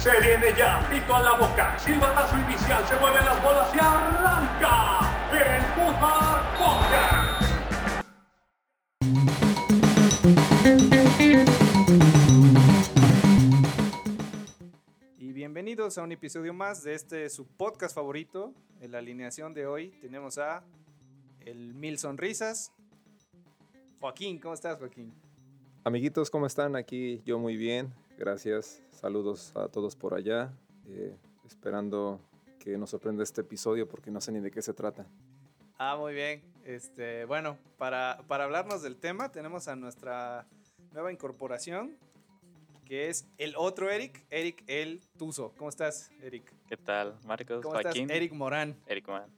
Se viene ya, pito a la boca, silbatazo inicial, se mueven las bolas y arranca el Fútbol Podcast. Y bienvenidos a un episodio más de este su podcast favorito. En la alineación de hoy tenemos a el Mil Sonrisas. Joaquín, ¿cómo estás, Joaquín? Amiguitos, ¿cómo están? Aquí yo muy bien, gracias. Saludos a todos por allá. eh, esperando que nos sorprenda este episodio porque no sé ni de qué se trata. Ah, muy bien. Este, bueno, para, para hablarnos del tema tenemos a nuestra nueva incorporación, que es el otro Eric, Eric el Tuzo. ¿Cómo estás, Eric? ¿Qué tal, Marcos? ¿Cómo Joaquín. estás, Eric Morán? Eric Man.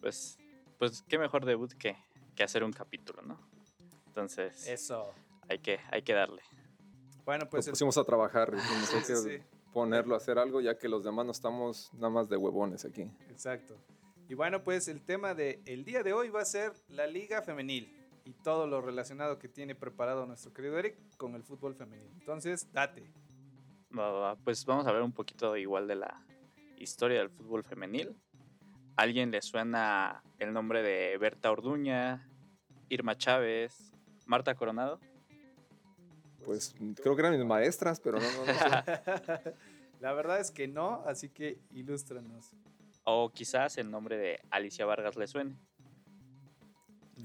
Pues, pues qué mejor debut que, que hacer un capítulo, ¿no? Entonces, Eso. hay, que, hay que darle. Bueno, pues... Nos el- pusimos a trabajar, dijimos, hay Sí, que sí, ponerlo a hacer algo ya que los demás no estamos nada más de huevones aquí. Exacto. Y bueno, pues el tema del el día de hoy va a ser la Liga Femenil y todo lo relacionado que tiene preparado nuestro querido Eric con el fútbol femenil. Entonces, date. Pues vamos a hablar un poquito igual de la historia del fútbol femenil. ¿A ¿Alguien le suena el nombre de Berta Orduña, Irma Chávez, Marta Coronado? Pues creo que eran mis maestras, pero no, no, no sé. La verdad es que no, así que ilústranos. O quizás el nombre de Alicia Vargas le suene.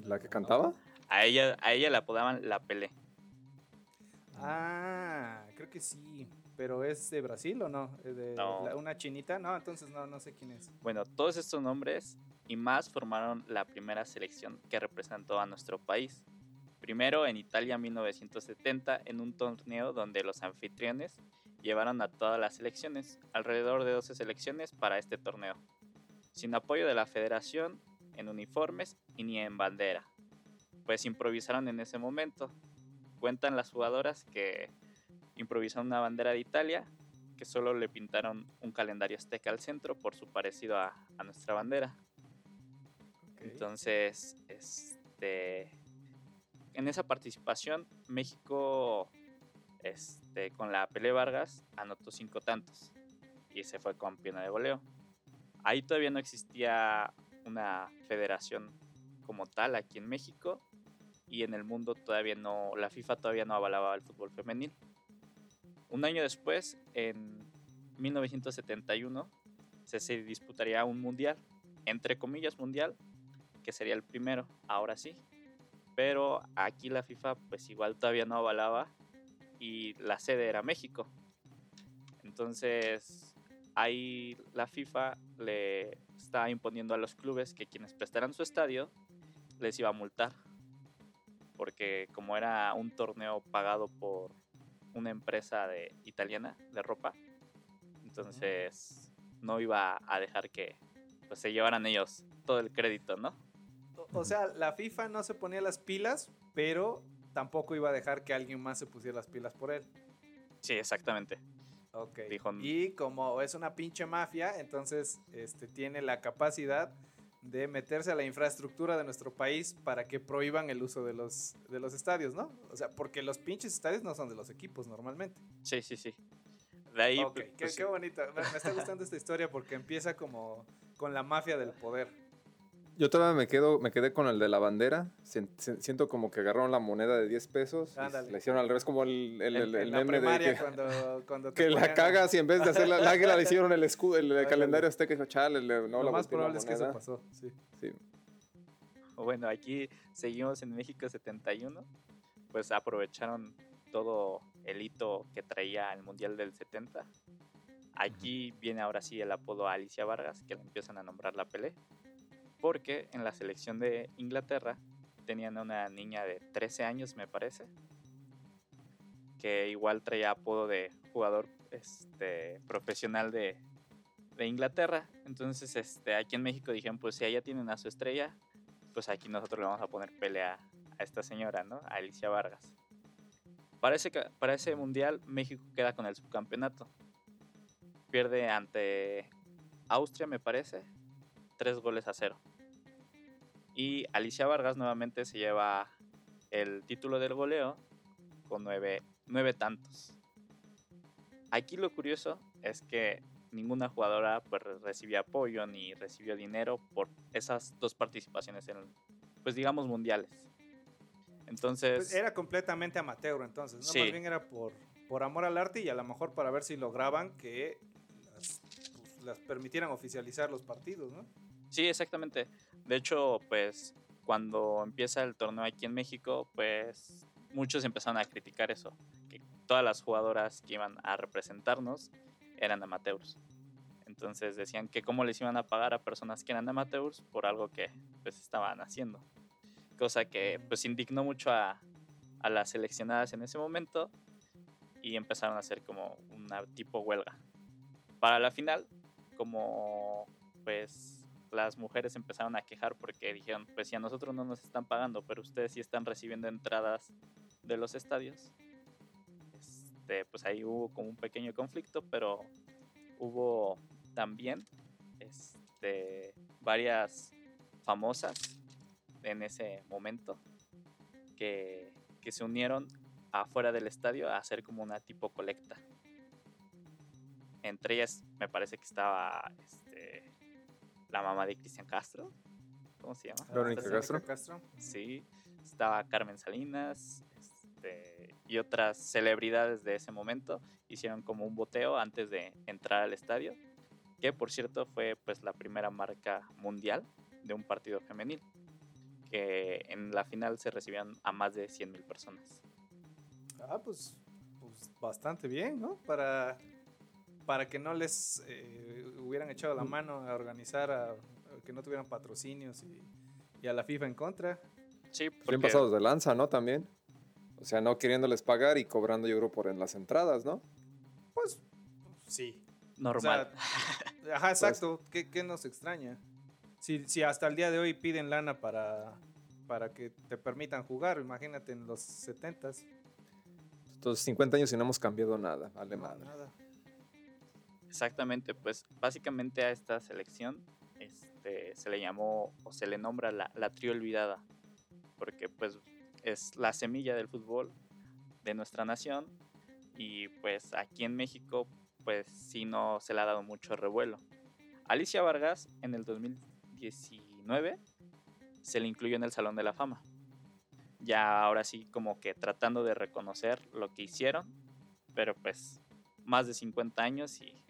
¿La que cantaba? A ella, a ella la apodaban La Pelé. Ah, creo que sí. Pero es de Brasil o no? ¿Es de No. la- una chinita? No, entonces no, no sé quién es. Bueno, todos estos nombres y más formaron la primera selección que representó a nuestro país. Primero en Italia 1970 en un torneo donde los anfitriones llevaron a todas las selecciones, alrededor de 12 selecciones para este torneo, sin apoyo de la federación, en uniformes y ni en bandera, pues improvisaron en ese momento. Cuentan las jugadoras que improvisaron una bandera de Italia que solo le pintaron un calendario azteca al centro por su parecido a, a nuestra bandera. Entonces, este, en esa participación, México, este, con la Pele Vargas, anotó cinco tantos y se fue campeona de goleo. Ahí todavía no existía una federación como tal aquí en México y en el mundo todavía no, la FIFA todavía no avalaba el fútbol femenil. Un año después, en 1971, se, se disputaría un mundial, entre comillas mundial, que sería el primero, ahora sí. Pero aquí la FIFA pues igual todavía no avalaba y la sede era México. Entonces ahí la FIFA le está imponiendo a los clubes que quienes prestaran su estadio les iba a multar. Porque como era un torneo pagado por una empresa de, italiana de ropa, entonces no iba a dejar que pues, se llevaran ellos todo el crédito, ¿no? O, sea, la FIFA no se ponía las pilas, pero tampoco iba a dejar que alguien más se pusiera las pilas por él. Sí, exactamente. Ok. Dijo- Y como es una pinche mafia, entonces este, tiene la capacidad de meterse a la infraestructura de nuestro país para que prohíban el uso de los, de los estadios, ¿no? O sea, porque los pinches estadios no son de los equipos normalmente. Sí, sí, sí. De ahí, ok, pues, qué, pues, qué bonito. Me, me está gustando esta historia porque empieza como con la mafia del poder. Yo todavía me quedo, me quedé con el de la bandera. Sien- sien- Siento como que agarraron la moneda de 10 pesos. y Ándale. Le hicieron al revés como el, el, el- la meme de que, cuando, cuando te que la cagas y en vez de hacer la, la águila le hicieron el escudo, el, Ándale. calendario azteca. Dijo, chale, le- no Lo la más la probable es que eso moneda". pasó, sí. Sí. bueno, aquí seguimos en México 71. Pues aprovecharon todo el hito que traía el Mundial del 70. Aquí viene ahora sí el apodo a Alicia Vargas, que le empiezan a nombrar la Pelé. Porque en la selección de Inglaterra tenían a una niña de 13 años, me parece, que igual traía apodo de jugador este, profesional de, de Inglaterra. Entonces, este, aquí en México dijeron, pues si allá tienen a su estrella, pues aquí nosotros le vamos a poner pelea a esta señora, ¿no? A Alicia Vargas. Ese, ca- para ese mundial, México queda con el subcampeonato. Pierde ante Austria, me parece, tres goles a cero. Y Alicia Vargas nuevamente se lleva el título del goleo con nueve, nueve tantos. Aquí lo curioso es que ninguna jugadora pues, re- recibía apoyo ni recibió dinero por esas dos participaciones en, pues digamos, mundiales. Entonces, Pues era completamente amateur entonces, ¿no? Sí. Más bien era por, por amor al arte y a lo mejor para ver si lograban que las, pues, las permitieran oficializar los partidos, ¿no? Sí, exactamente. De hecho, pues cuando empieza el torneo aquí en México, pues muchos empezaron a criticar eso, que todas las jugadoras que iban a representarnos eran amateurs. Entonces decían que cómo les iban a pagar a personas que eran amateurs por algo que pues estaban haciendo. Cosa que pues indignó mucho a, a las seleccionadas en ese momento y empezaron a hacer como una tipo huelga. Para la final, como pues las mujeres empezaron a quejar porque dijeron, pues si a nosotros no nos están pagando, pero ustedes sí están recibiendo entradas de los estadios. Este, pues ahí hubo como un pequeño conflicto, pero hubo también este, varias famosas en ese momento que, que se unieron afuera del estadio a hacer como una tipo colecta. Entre ellas me parece que estaba este, la mamá de Cristian Castro. ¿Cómo se llama? Verónica Castro. señora. Sí, estaba Carmen Salinas este, y otras celebridades de ese momento hicieron como un boteo antes de entrar al estadio, que por cierto fue pues la primera marca mundial de un partido femenil, que en la final se recibían a más de 100 mil personas. Ah, pues, pues bastante bien, ¿no? Para, para que no les eh, hubieran echado la mano a organizar, a, a que no tuvieran patrocinios y, y a la FIFA en contra. Sí, Bien porque- pasados de lanza, ¿no? También. O sea, no queriéndoles pagar y cobrando, yo creo, por en las entradas, ¿no? Pues sí. normal. O sea, ajá, exacto. ¿Qué, qué nos extraña? Si, si hasta el día de hoy piden lana para, para que te permitan jugar, imagínate en los 70s. Entonces, 50 años y no hemos cambiado nada. Vale No, madre. nada. Exactamente, pues básicamente a esta selección este, se le llamó o se le nombra la, la trío olvidada, porque pues es la semilla del fútbol de nuestra nación y pues aquí en México pues sí no se le ha dado mucho revuelo. Alicia Vargas en el 2019 se le incluyó en el Salón de la Fama. Ya ahora sí como que tratando de reconocer lo que hicieron, pero pues más de 50 años y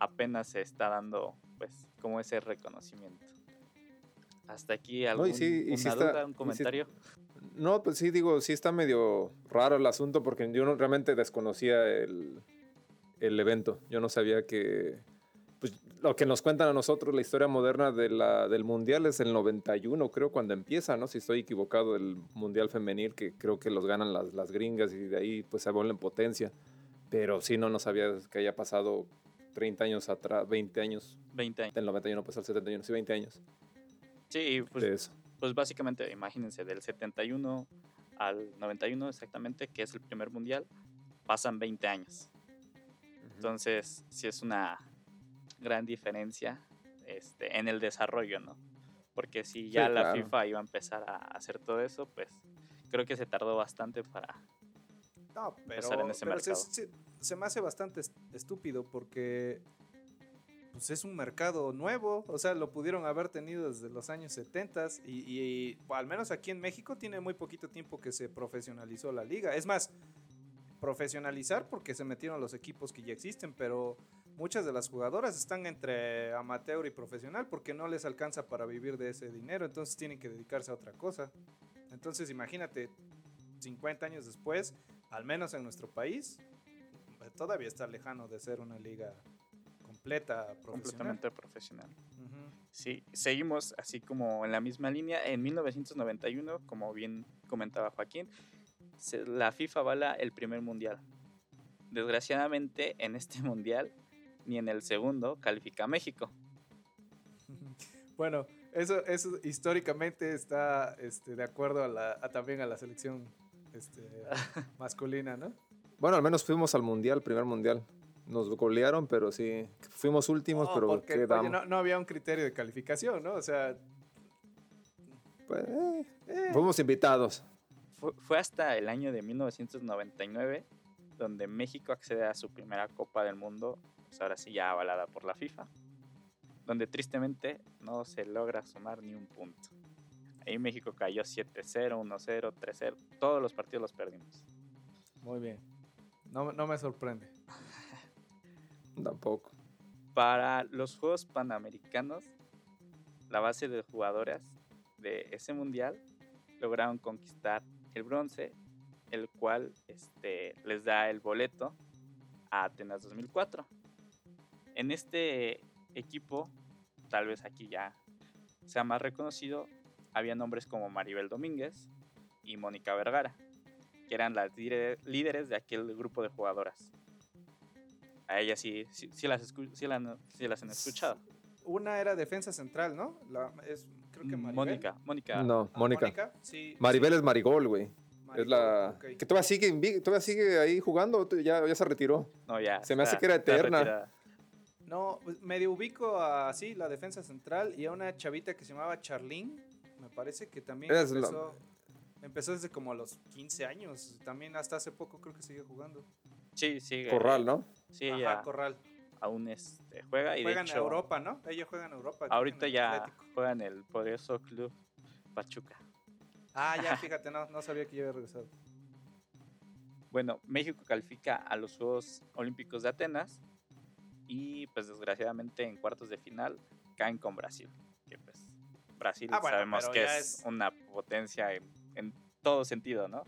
apenas se está dando pues como ese reconocimiento. Hasta aquí No, algún, y sí- y sí una está- duda, un sí- comentario. No, pues sí, digo, sí está medio raro el asunto porque yo no, realmente desconocía el, el evento. Yo no sabía que. Pues lo que nos cuentan a nosotros, la historia moderna de la, del Mundial es el 91, creo, cuando empieza, ¿no? Si estoy equivocado, el Mundial Femenil, que creo que los ganan las, las gringas y de ahí pues se vuelven potencia. Pero sí, no, no sabía que haya pasado 30 años atrás, 20 años, 20 años. del 91 pues al 71, sí, 20 años Sí, pues, de eso. pues básicamente imagínense del 71 al 91 exactamente, que es el primer mundial, pasan 20 años. Entonces, sí es una gran diferencia este, en el desarrollo, ¿no? Porque si ya Sí, la claro. FIFA iba a empezar a hacer todo eso, pues creo que se tardó bastante para... No, pero, en ese pero se, mercado. se- se me hace bastante est- estúpido porque pues es un mercado nuevo, o sea, lo pudieron haber tenido desde los años 70 y, y, al menos aquí en México tiene muy poquito tiempo que se profesionalizó la liga. Es más, profesionalizar porque se metieron los equipos que ya existen, pero muchas de las jugadoras están entre amateur y profesional porque no les alcanza para vivir de ese dinero, entonces tienen que dedicarse a otra cosa. Entonces imagínate, 50 años después, al menos en nuestro país, eh, todavía está lejano de ser una liga completa, profesional. completamente profesional. Sí, seguimos así como en la misma línea. En 1991, como bien comentaba Joaquín, se- la FIFA avala el primer mundial. Desgraciadamente, en este mundial, ni en el segundo, califica a México. Bueno, eso, eso históricamente está este, de acuerdo a la, a también a la selección este, masculina, ¿no? Bueno, al menos fuimos al mundial, primer mundial. Nos golearon, pero sí. Fuimos últimos, Oh, pero porque, oye, quedamos. no, no había un criterio de calificación, ¿no? O sea, Pues, eh, eh, fuimos invitados. Fue, fue hasta el año de 1999 donde México accede a su primera Copa del Mundo, pues ahora sí ya avalada por la FIFA, donde tristemente no se logra sumar ni un punto. Ahí México cayó 7-0, 1-0, 3-0, todos los partidos los perdimos. Muy bien. No, no me sorprende. Tampoco. Para los Juegos Panamericanos, la base de jugadoras de ese mundial lograron conquistar el bronce, el cual este, les da el boleto a Atenas 2004. En este equipo, tal vez aquí ya sea más reconocido, había nombres como Maribel Domínguez y Mónica Vergara, que eran las líder- líderes de aquel grupo de jugadoras. A ellas sí, sí, sí las, escu- sí la- sí las han escuchado. Una era defensa central, ¿no? La, es, creo que Maribel. Mónica, Mónica. No, Ah, Mónica. Sí. Maribel sí, es Marigol, güey. Maribel, Es la. Que todavía sigue, todavía sigue ahí jugando, ya, ya se retiró. No, ya. Se me hace que era eterna. No, pues, medio ubico a sí, la defensa central y a una chavita que se llamaba Charlene, parece que también Es empezó, empezó desde como a los 15 años, también hasta hace poco creo que sigue jugando. Sí, sí. Corral, ¿no? Sí, Ajá, ella Corral. aún este, juega y Juega de en hecho, Europa, ¿no? Ella juega en Europa. ahorita en ya Atlético. juega en el poderoso club Pachuca. Ah, ya, fíjate, no, no sabía que ya había regresado. Bueno, México califica a los Juegos Olímpicos de Atenas y pues desgraciadamente en cuartos de final caen con Brasil. Que pues Brasil Ah, bueno, sabemos que es, es- una potencia en, en todo sentido, ¿no?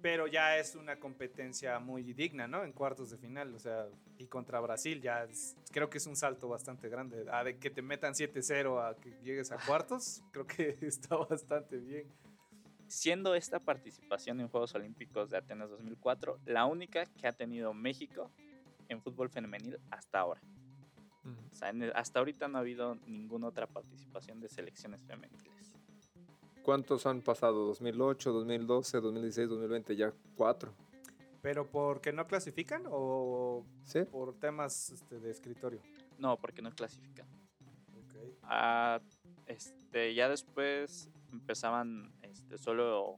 Pero ya es una competencia muy digna, ¿no? En cuartos de final, o sea, y contra Brasil ya es- creo que es un salto bastante grande. A de que te metan 7-0 a que llegues a cuartos, creo que está bastante bien. Siendo esta participación en Juegos Olímpicos de Atenas 2004 la única que ha tenido México en fútbol femenil hasta ahora. O sea, en el- hasta ahorita no ha habido ninguna otra participación de selecciones femeniles. ¿Cuántos han pasado? 2008, 2012, 2016, 2020, ya cuatro. ¿Pero porque no clasifican o ¿Sí? por temas este, de escritorio? No, porque no clasifican. Ok. Ah, este, ya después empezaban este, solo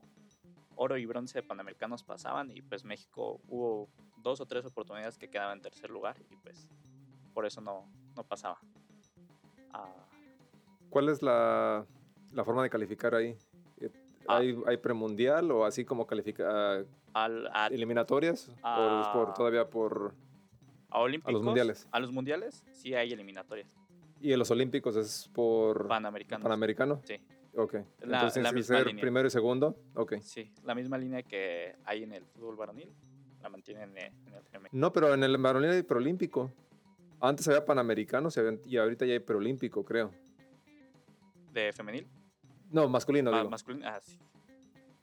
oro y bronce panamericanos pasaban y pues México hubo dos o tres oportunidades que quedaban en tercer lugar y pues por eso no, no pasaba. Ah, ¿Cuál es la, la forma de calificar ahí? Eh, Ah. ¿Hay, hay premundial o así como califica al, a, eliminatorias? ¿O es por, Ah. todavía por... a olímpicos, mundiales. A los mundiales sí hay eliminatorias. Y en los olímpicos es por Panamericanos. panamericano? Sí, Ok. La- Entonces la misma ser línea. primero y segundo. Ok. sí. La misma línea que hay en el fútbol varonil la mantienen en, en el femenil. No, pero en el varonil hay preolímpico. Antes había panamericano se había- y ahorita ya hay preolímpico, creo. ¿De femenil? No, masculino, Ah, digo. masculino. Ah, sí.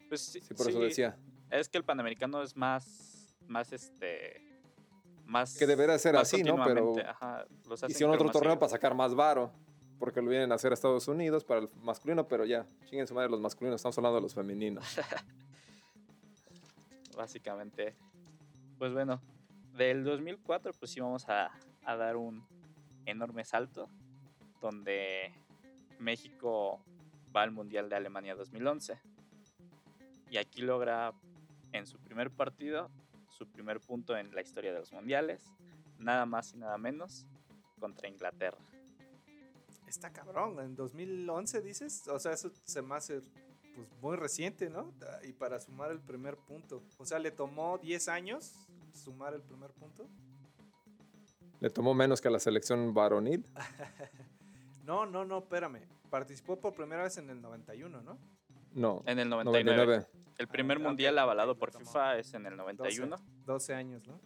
Pues sí, Sí, por eso sí, decía. Es que el panamericano es más, más este, más. Que debería ser así, ¿no? Pero ajá, los Hicieron otro torneo seguido. para sacar más varo. Porque lo vienen a hacer a Estados Unidos para el masculino, pero ya, chinguen su madre los masculinos, estamos hablando de los femeninos. Básicamente. Pues bueno, del 2004 pues sí vamos a, a dar un enorme salto donde México va al Mundial de Alemania 2011 y aquí logra en su primer partido su primer punto en la historia de los mundiales, nada más y nada menos contra Inglaterra. Está cabrón, en 2011 dices, o sea, eso se me hace pues muy reciente, ¿no? Y para sumar el primer punto. O sea, le tomó 10 años sumar el primer punto. Le tomó menos que a la selección varonil. No, no, no, espérame. Participó por primera vez en el 91, ¿no? No, En el 99. 99. El primer Ah, mundial avalado por. FIFA es en el 91. 12 años, ¿no?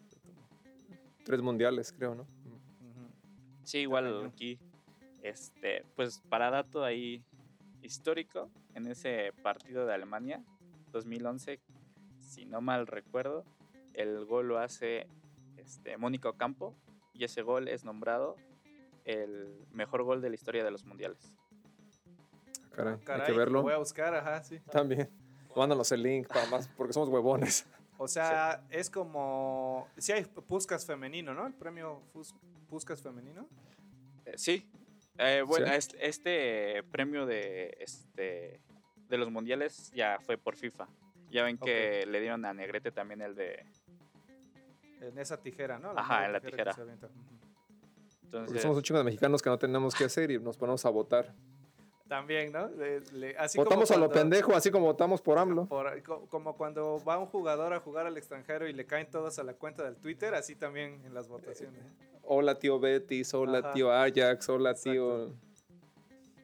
Tres mundiales, creo, ¿no? Sí, igual aquí, este, pues para dato ahí histórico, en ese partido de Alemania 2011, si no mal recuerdo, el gol lo hace este, Mónica Ocampo y ese gol es nombrado el mejor gol de la historia de los mundiales. Caray, Ah, hay caray, que lo verlo. Voy a buscar, ajá, sí. También. Mándanos el link para más, porque somos huevones. O sea, es como. Sí, hay Puskas femenino, ¿no? El premio Puskas femenino. Eh, sí, eh, bueno, Sí. este premio de, este, de los mundiales ya fue por FIFA. Ya ven que le dieron a Negrete también el de En esa tijera, ¿no? Ajá, en la tijera. Porque Entonces, somos un chingo de mexicanos que no tenemos que hacer y nos ponemos a votar. También, ¿no? Le- le- así Votamos como a lo pendejo, así como votamos por AMLO. por- como cuando va un jugador a jugar al extranjero y le caen todos a la cuenta del Twitter, así también en las votaciones. Hola tío Betis, hola Ajá. tío Ajax, hola Exacto. tío...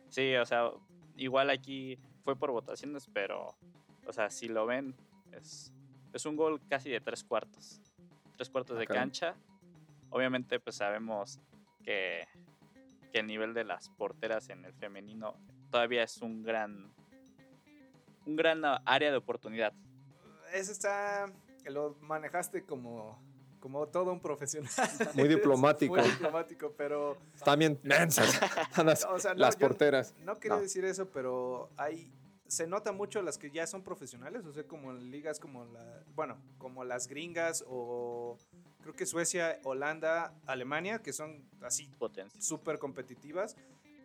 sí, o sea, igual aquí fue por votaciones, pero, o sea, si lo ven, es, es un gol casi de tres cuartos. Tres cuartos Ah, de cancha. Obviamente, pues sabemos que, que el nivel de las porteras en el femenino todavía es un gran, un gran área de oportunidad. Ese está, lo manejaste como, como todo un profesional. Muy diplomático. Muy diplomático, pero Están bien mensas las, o sea, no, las porteras. No quería No. decir eso, pero hay se nota mucho las que ya son profesionales, o sea, como ligas como la, bueno, como las gringas o creo que Suecia, Holanda, Alemania, que son así súper competitivas,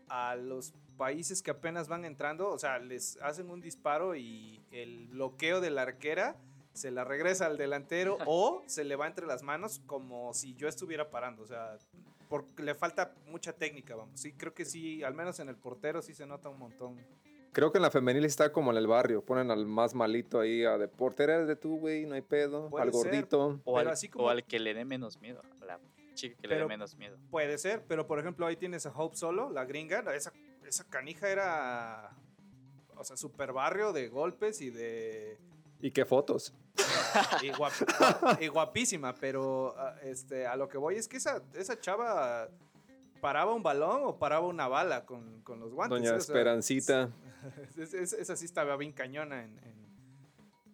a los países que apenas van entrando, o sea, les hacen un disparo y el bloqueo de la arquera se la regresa al delantero o se le va entre las manos como si yo estuviera parando, o sea, porque le falta mucha técnica, vamos. Sí, creo que sí, al menos en el portero sí se nota un montón. Creo que en la femenil está como en el barrio. Ponen al más malito ahí a de portera eres de tú, güey, no hay pedo. Puede al ser. gordito. O, al, así como- o al que le dé menos miedo. A la chica que le dé menos miedo. Puede ser, pero por ejemplo ahí tienes a Hope Solo, la gringa, esa, esa canija era, o sea, super barrio de golpes y de... ¿Y qué fotos? Y, guap- y guapísima, pero ah, este, a lo que voy es que esa, esa chava paraba un balón o paraba una bala con, con los guantes. Doña Esperancita. es- es- esa sí estaba bien cañona. En, en-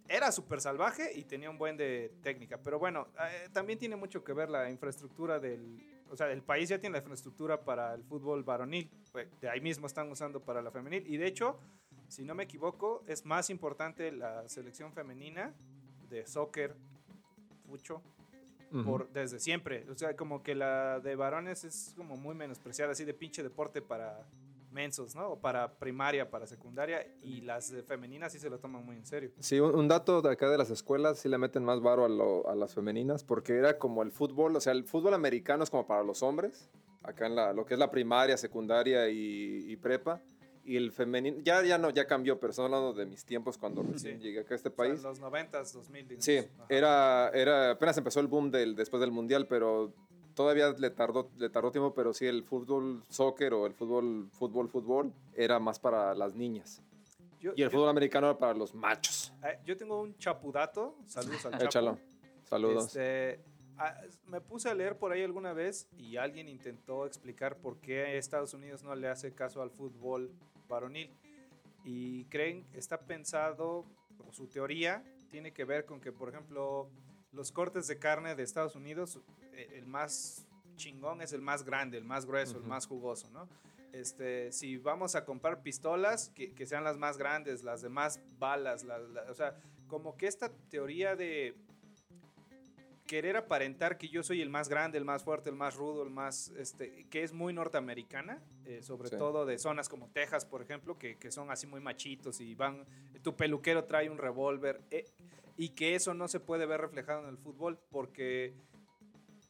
Era súper salvaje y tenía un buen de técnica. Pero bueno, eh, también tiene mucho que ver la infraestructura del... O sea, el país ya tiene la infraestructura para el fútbol varonil. pues, De ahí mismo están usando para la femenil. Y de hecho, si no me equivoco, es más importante la selección femenina de soccer, fucho, Ujú. por, desde siempre. O sea, como que la de varones es como muy menospreciada, así de pinche deporte para mensos, ¿no? O para primaria, para secundaria, y las femeninas sí se lo toman muy en serio. Sí, un, un dato de acá de las escuelas, sí le meten más varo a, lo- a las femeninas, porque era como el fútbol, o sea, el fútbol americano es como para los hombres, acá en la, lo que es la primaria, secundaria y, y prepa, y el femenino, ya, ya no, ya cambió, pero estoy hablando de mis tiempos cuando recién Sí. llegué acá a este O sea, país. los 90s, 2000, digamos. Sí, Ajá. era, era, apenas empezó el boom del, después del mundial, pero todavía le tardó, le tardó tiempo, pero sí el fútbol soccer o el fútbol, fútbol, fútbol era más para las niñas. Yo, Y el yo- fútbol americano era para los machos. eh, yo tengo un chapudato, saludos al chapo. Échalo. Saludos. Este, me puse a leer por ahí alguna vez y alguien intentó explicar por qué Estados Unidos no le hace caso al fútbol varonil. Y creen, está pensado, o su teoría tiene que ver con que, por ejemplo, los cortes de carne de Estados Unidos, eh, el más chingón es el más grande, el más grueso, el más jugoso, ¿no? Este, si vamos a comprar pistolas, que, que sean las más grandes, las de más balas, la- la- o sea, como que esta teoría de querer aparentar que yo soy el más grande, el más fuerte, el más rudo, el más, este, que es muy norteamericana, eh, sobre Sí. todo de zonas como Texas, por ejemplo, que, que son así muy machitos y van, tu peluquero trae un revólver, eh, y que eso no se puede ver reflejado en el fútbol, porque,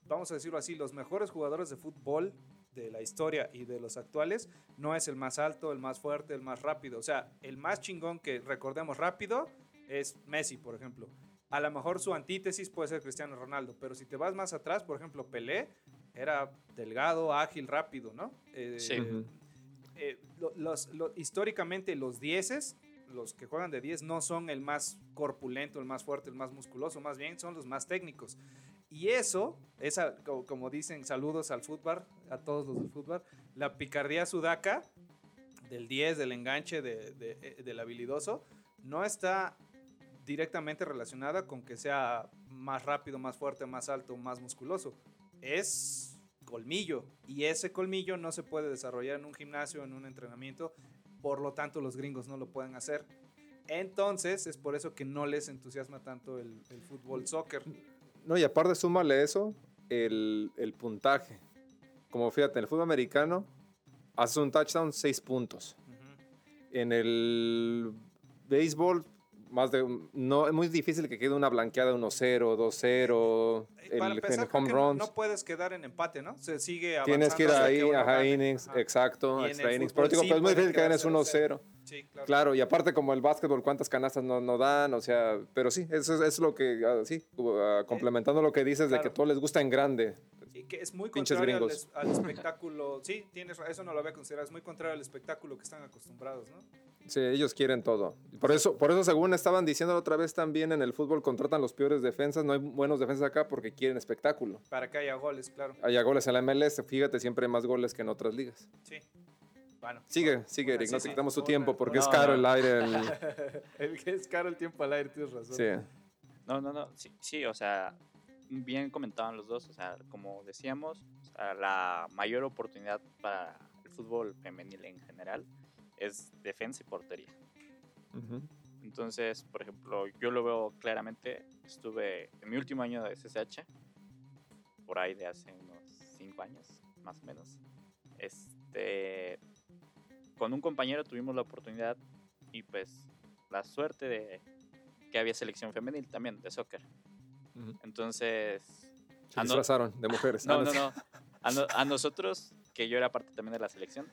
vamos a decirlo así, los mejores jugadores de fútbol de la historia y de los actuales no es el más alto, el más fuerte, el más rápido, o sea, el más chingón que recordemos rápido es Messi, por ejemplo. A lo mejor su antítesis puede ser Cristiano Ronaldo, pero si te vas más atrás, por ejemplo, Pelé era delgado, ágil, rápido, ¿no? Eh, Sí. Eh, lo- los, lo- históricamente los dieces, los que juegan de 10, no son el más corpulento, el más fuerte, el más musculoso, más bien son los más técnicos. Y eso, esa, co- como, dicen, saludos al fútbol, a todos los del fútbol, la picardía sudaca del 10, del enganche, de- de- eh, del habilidoso, no está directamente relacionada con que sea más rápido, más fuerte, más alto, más musculoso. Es colmillo y ese colmillo no se puede desarrollar en un gimnasio, en un entrenamiento, por lo tanto los gringos no lo pueden hacer. Entonces es por eso que no les entusiasma tanto el, el fútbol soccer. No, y aparte súmale eso, el, el puntaje. Como fíjate, en el fútbol americano, haces un touchdown, seis puntos. Ujú. En el béisbol, más de... un- No, es muy difícil que quede una blanqueada 1-0, 2-0, Y para el, empezar, el home runs. no puedes quedar en empate, ¿no? Se sigue Tienes que ir avanzando ahí, que ajá, innings, Ajá. exacto, extra innings. Pero digo, sí pues es muy difícil que ganes quedar 1-0. Sí, claro. Claro, y aparte como el básquetbol, cuántas canastas no, no dan, o sea, pero sí, eso es, es lo que, ah, sí, ah, complementando lo que dices de que claro. todo les gusta en grande. Y que es muy Pinches contrario al, al espectáculo. Sí, tienes, eso no lo había considerado. Es muy contrario al espectáculo que están acostumbrados, ¿no? Sí, ellos quieren todo. Por eso, por eso según estaban diciendo la otra vez también en el fútbol contratan los peores defensas, no hay buenos defensas acá porque quieren espectáculo. Para que haya goles, claro. Haya goles en la MLS, fíjate, siempre hay más goles que en otras ligas. Sí. Bueno. Sigue, sigue, Eric, sí, no sí. te quitamos tu Otra- tiempo porque No, es caro no. el aire. el- El que es caro el tiempo al aire, tienes razón. sí. No, no, no. Sí, sí, o sea, bien comentaban los dos. O sea, como decíamos, o sea, la mayor oportunidad para el fútbol femenil en general es defensa y portería. Ujú. Entonces, por ejemplo, yo lo veo claramente. Estuve en mi último año de SSH, por ahí de hace unos cinco años, más o menos. Este, con un compañero tuvimos la oportunidad y pues la suerte de que había selección femenil también de soccer. Ujú. Entonces, Se no. disfrazaron de mujeres. no, Ah, no, sí. no. A, no- a nosotros, que yo era parte también de la selección,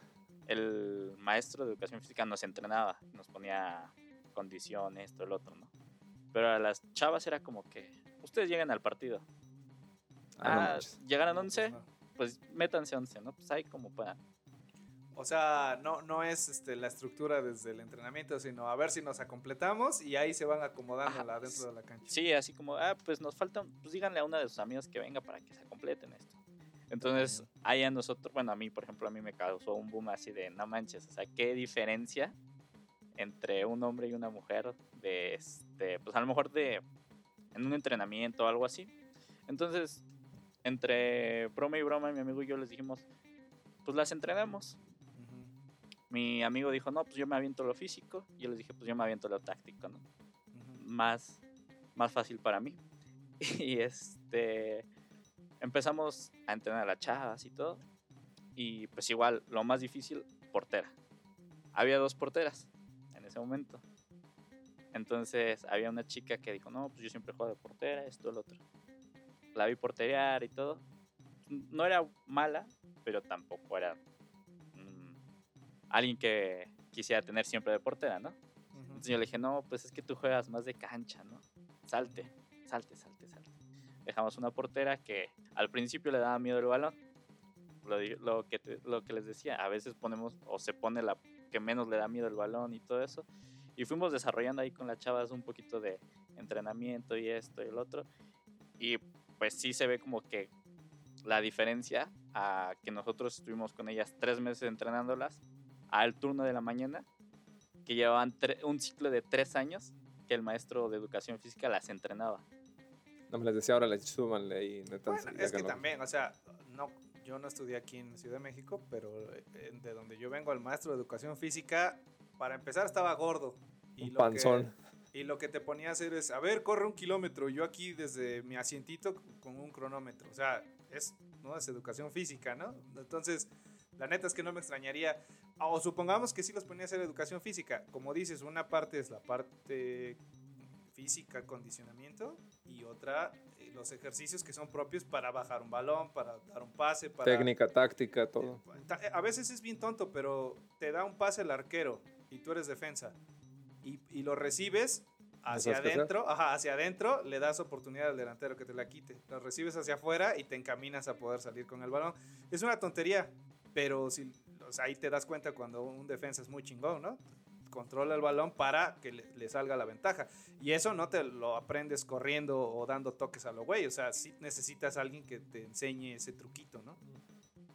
el maestro de educación física nos entrenaba, nos ponía condiciones, esto, el otro, ¿no? Pero a las chavas era como que, ustedes llegan al partido. Ah, Ah, llegaron No, 11, pues pues métanse 11, ¿no? Pues ahí como puedan. O sea, no, no es este, la estructura desde el entrenamiento, sino a ver si nos acompletamos y ahí se van acomodando Ajá, la- dentro de la cancha. Sí, así como, ah, pues nos faltan, pues díganle a una de sus amigos que venga para que se completen esto. Entonces, ahí a nosotros, bueno, a mí, por ejemplo, a mí me causó un boom así de, no manches, o sea, qué diferencia entre un hombre y una mujer de, este, pues a lo mejor de, en un entrenamiento o algo así. Entonces, entre broma y broma, mi amigo y yo les dijimos, pues las entrenamos. Ujú. Mi amigo dijo, no, pues yo me aviento lo físico. Yo les dije, pues yo me aviento lo táctico, ¿no? Más, más fácil para mí. Y este empezamos a entrenar a las chavas y todo. Y pues igual, lo más difícil, portera. Había dos porteras en ese momento. Entonces había una chica que dijo, no, pues yo siempre juego de portera, esto, el otro. La vi porterear y todo. No era mala, pero tampoco era mm, alguien que quisiera tener siempre de portera, ¿no? Entonces yo le dije, no, pues es que tú juegas más de cancha, ¿no? Salte, salte, salte. Dejamos una portera que al principio le daba miedo el balón. Lo, lo que te- lo que les decía, a veces ponemos o se pone la que menos le da miedo el balón y todo eso. Y fuimos desarrollando ahí con las chavas un poquito de entrenamiento y esto y el otro. Y pues sí se ve como que la diferencia a que nosotros estuvimos con ellas tres meses entrenándolas al turno de la mañana que llevaban un ciclo de tres años que el maestro de educación física las entrenaba. No me les decía ahora, les súbanle ahí. neta, Bueno, es que también, o sea, no, yo no estudié aquí en Ciudad de México, pero eh, de donde yo vengo, el maestro de educación física, para empezar estaba gordo. Y Un lo panzón. Que, y lo que te ponía a hacer es, a ver, corre un kilómetro, yo aquí desde mi asientito con un cronómetro. O sea, es, ¿no? es educación física, ¿no? Entonces, la neta es que no me extrañaría. O supongamos que sí los ponía a hacer educación física. Como dices, una parte es la parte física, condicionamiento, y otra, eh, los ejercicios que son propios para bajar un balón, para dar un pase, para... Técnica, táctica, todo. Eh, A veces es bien tonto, pero te da un pase el arquero y tú eres defensa y, y lo recibes hacia adentro, ajá, hacia adentro, le das oportunidad al delantero que te la quite. Lo recibes hacia afuera y te encaminas a poder salir con el balón. Es una tontería, pero si, o sea, ahí te das cuenta cuando un defensa es muy chingón, ¿no? Controla el balón para que le, le salga la ventaja. Y eso no te lo aprendes corriendo o dando toques a lo güey. O sea, sí necesitas a alguien que te enseñe ese truquito, ¿no?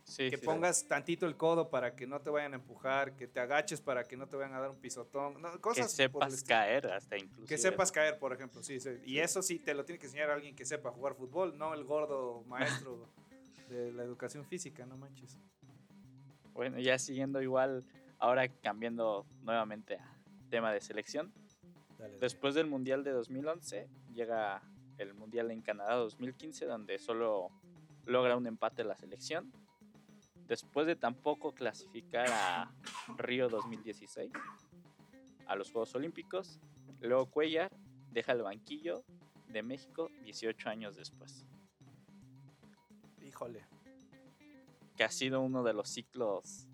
Sí, que sí. pongas tantito el codo para que no te vayan a empujar, que te agaches para que no te vayan a dar un pisotón, no, que cosas el sepas caer hasta incluso. Que sepas caer, por ejemplo, sí, sí. Y eso sí te lo tiene que enseñar alguien que sepa jugar fútbol, no el gordo maestro de la educación física, no manches. Bueno, ya siguiendo igual, ahora cambiando nuevamente a tema de selección. Dale, dale. Después del Mundial de 2011 llega el Mundial en Canadá 2015 donde solo logra un empate la selección. Después de tampoco clasificar a Río 2016 a los Juegos Olímpicos, Luego Cuellar deja el banquillo de México 18 años después, Híjole. que ha sido uno de los ciclos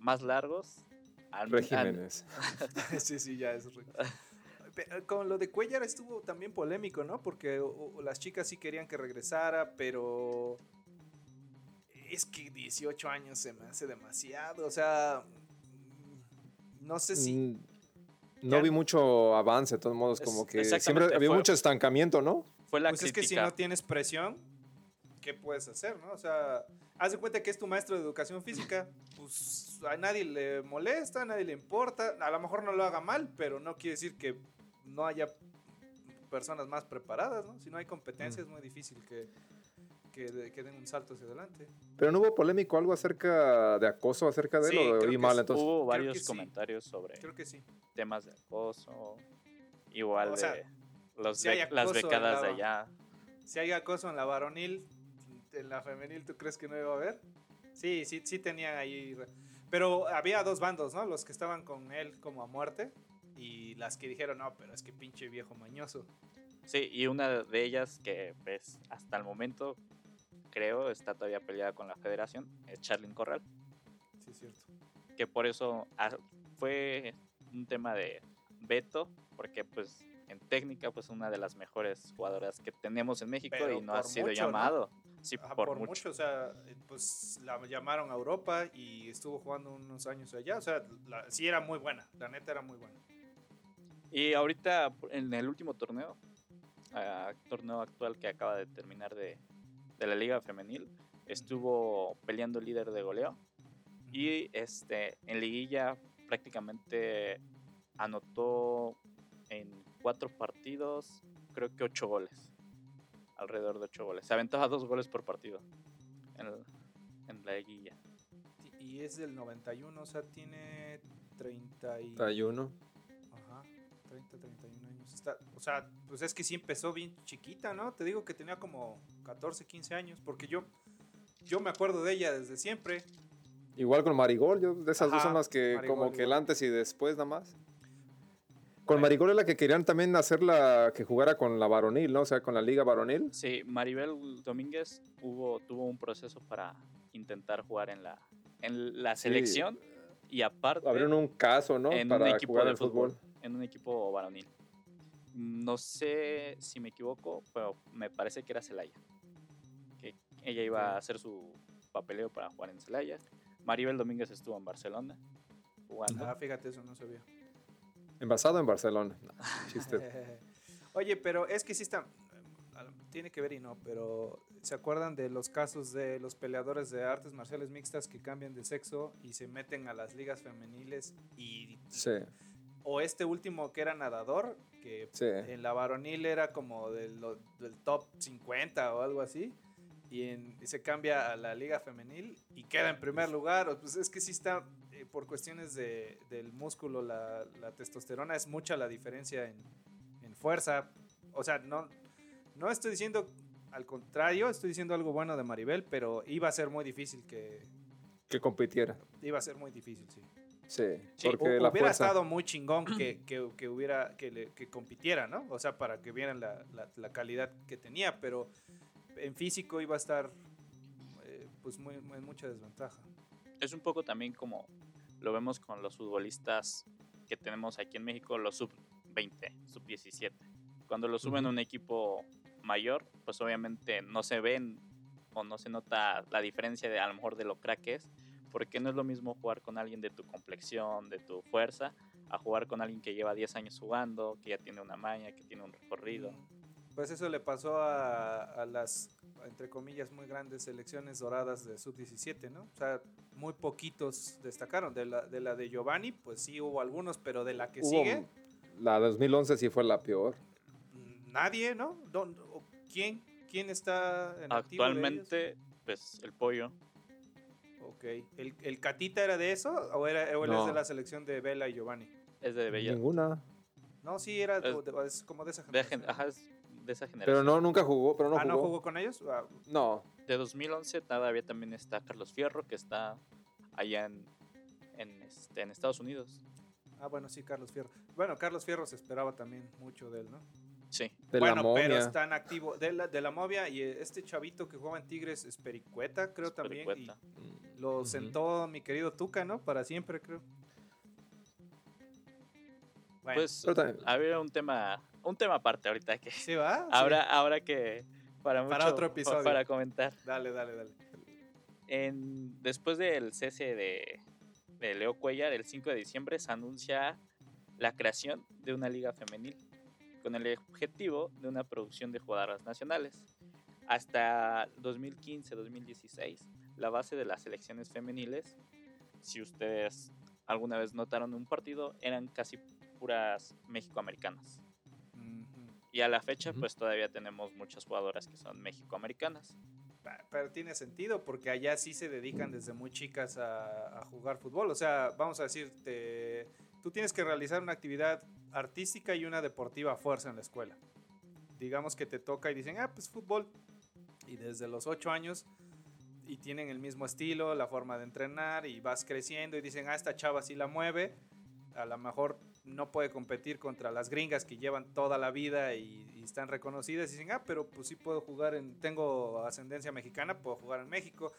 más largos. al- al- Regímenes. sí, sí, ya es. Con lo de Cuellar estuvo también polémico, ¿no? Porque o- o las chicas sí querían que regresara, pero. Es que 18 años se me hace demasiado. O sea. No sé si. Mm, No Ya- vi mucho avance, de todos modos, como que siempre había fue- mucho estancamiento, ¿no? Fue la Pues es que si no tienes presión, ¿qué puedes hacer, no? O sea, haz de cuenta que es tu maestro de educación física, pues a nadie le molesta, a nadie le importa, a lo mejor no lo haga mal, pero no quiere decir que no haya personas más preparadas, ¿no? Si no hay competencia Mm. es muy difícil que, que, de- que den un salto hacia adelante. Pero no hubo polémico algo acerca de acoso acerca de Sí, él, o creo oí que mal, sí. entonces. Hubo creo varios sí. comentarios sobre Creo que sí. temas de acoso, igual O sea, de los si las becadas de allá. Si hay acoso en la varonil, en la femenil, ¿tú crees que no iba a haber? Sí, sí, sí tenían ahí. Pero había dos bandos, ¿no? Los que estaban con él como a muerte y las que dijeron, no, pero es que pinche viejo mañoso. Sí, y una de ellas que pues hasta el momento creo está todavía peleada con la federación es Charlyn Corral, Sí, es cierto. que por eso ah, fue un tema de veto, porque pues en técnica pues una de las mejores jugadoras que tenemos en México Pero y no ha sido mucho, ¿no? Sí, Ajá, por, por, mucho. mucho. o sea, eh, pues la llamaron a Europa y estuvo jugando unos años allá. O sea, la- sí era muy buena, la neta era muy buena. Y ahorita en el último torneo, ah, torneo actual que acaba de terminar de, de la liga femenil, estuvo peleando el líder de goleo y este en liguilla prácticamente anotó en cuatro partidos creo que ocho goles alrededor de ocho goles se aventaba dos goles por partido en, el- en la liguilla Y- es del 91, o sea, tiene 30 y... 31. Ajá, 30, 31 años. Está, o sea, pues es que sí empezó bien chiquita, ¿no? Te digo que tenía como 14, 15 años, porque yo, yo me acuerdo de ella desde siempre. Igual con Marigol, yo de esas dos Ajá, son las que Marigol como que el antes y después nada más. Con Marigol es la que querían también hacerla que jugara con la varonil, ¿no? O sea, con la liga varonil. Sí, Maribel Domínguez hubo, tuvo un proceso para intentar jugar en la, en la Sí. selección y aparte Abrieron un caso, ¿no? en un equipo jugar de fútbol, en un equipo varonil. No sé si me equivoco, pero me parece que era Celaya. Que ella iba a hacer su papeleo para jugar en Celaya. Maribel Domínguez estuvo en Barcelona jugando. Ah, fíjate, eso no sabía. Envasado en Barcelona. No, chiste. Oye, pero es que sí está. Tiene que ver y no, pero ¿se acuerdan de los casos de los peleadores de artes marciales mixtas que cambian de sexo y se meten a las ligas femeniles? Y, Sí, O este último que era nadador, que sí. en la varonil era como del, top 50 o algo así. Y, en- y se cambia a la liga femenil y queda en primer lugar. o- Pues es que sí está, por cuestiones de, del músculo, la, la testosterona es mucha la diferencia en, en fuerza. O sea, no, no estoy diciendo al contrario, estoy diciendo algo bueno de Maribel, pero iba a ser muy difícil que... Que compitiera. Iba a ser muy difícil, sí. Sí, porque la hubiera fuerza. estado muy chingón que, que, que hubiera que, le- que compitiera, ¿no? O sea, para que vieran la, la- la calidad que tenía, pero en físico iba a estar eh, pues muy, muy- en mucha desventaja. Es un poco también como lo vemos con los futbolistas que tenemos aquí en México, los sub-20, sub-17. Cuando lo suben a un equipo mayor, pues obviamente no se ven o no se nota la diferencia de a lo mejor de lo crack que es, porque no es lo mismo jugar con alguien de tu complexión, de tu fuerza, a jugar con alguien que lleva 10 años jugando, que ya tiene una maña, que tiene un recorrido. Pues eso le pasó a, a las, entre comillas, muy grandes selecciones doradas de sub-17, ¿no? O sea, muy poquitos destacaron. De la, de la de Giovanni, pues sí hubo algunos, pero de la que Hubo- sigue, La 2011 sí fue la peor. nadie, ¿no? ¿Dó- o ¿Quién, ¿Quién está en? Actualmente, pues el pollo, Ok. ¿El, ¿El Catita era de eso o, era, o él No. es de la selección de Vela y Giovanni? es de Bella. Ninguna. No, sí, era Es- de- es como de esa de generación. gen- ajá, es de esa generación. Pero no, nunca jugó, pero no ah, jugó. ¿no jugó con ellos? Ah, No, de 2011 todavía también está Carlos Fierro, que está allá en, en, este, en Estados Unidos. Ah, bueno, sí, Carlos Fierro. Bueno, Carlos Fierro se esperaba también mucho de él, ¿no? Sí. De bueno, la pero momia. está en activo. De la, de la movia y este chavito que juega en Tigres, Espericueta, creo también. y Pericueta. lo sentó mi querido Tuca, ¿no? Para siempre, creo. Bueno, Pues había un tema, un tema aparte ahorita que ¿sí va? Sí. ahora, ahora que para, Para otro episodio. para comentar. Dale, dale, dale. En, después del cese de, de Leo Cuellar, el 5 de diciembre se anuncia la creación de una liga femenil con el objetivo de una producción de jugadoras nacionales. Hasta 2015-2016, la base de las selecciones femeniles, si ustedes alguna vez notaron un partido, eran casi puras mexicoamericanas. Y a la fecha, pues todavía tenemos muchas jugadoras que son mexicoamericanas. Pero tiene sentido porque allá sí se dedican desde muy chicas a, a jugar fútbol. O sea, vamos a decir, te- tú tienes que realizar una actividad artística y una deportiva a fuerza en la escuela. Digamos que te toca y dicen, ah, pues fútbol. Y desde los ocho años y tienen el mismo estilo, la forma de entrenar y vas creciendo y dicen, ah, esta chava sí la mueve. A lo mejor no puede competir contra las gringas que llevan toda la vida y, y están reconocidas y dicen, ah, pero pues sí puedo jugar en, tengo ascendencia mexicana, puedo jugar en México.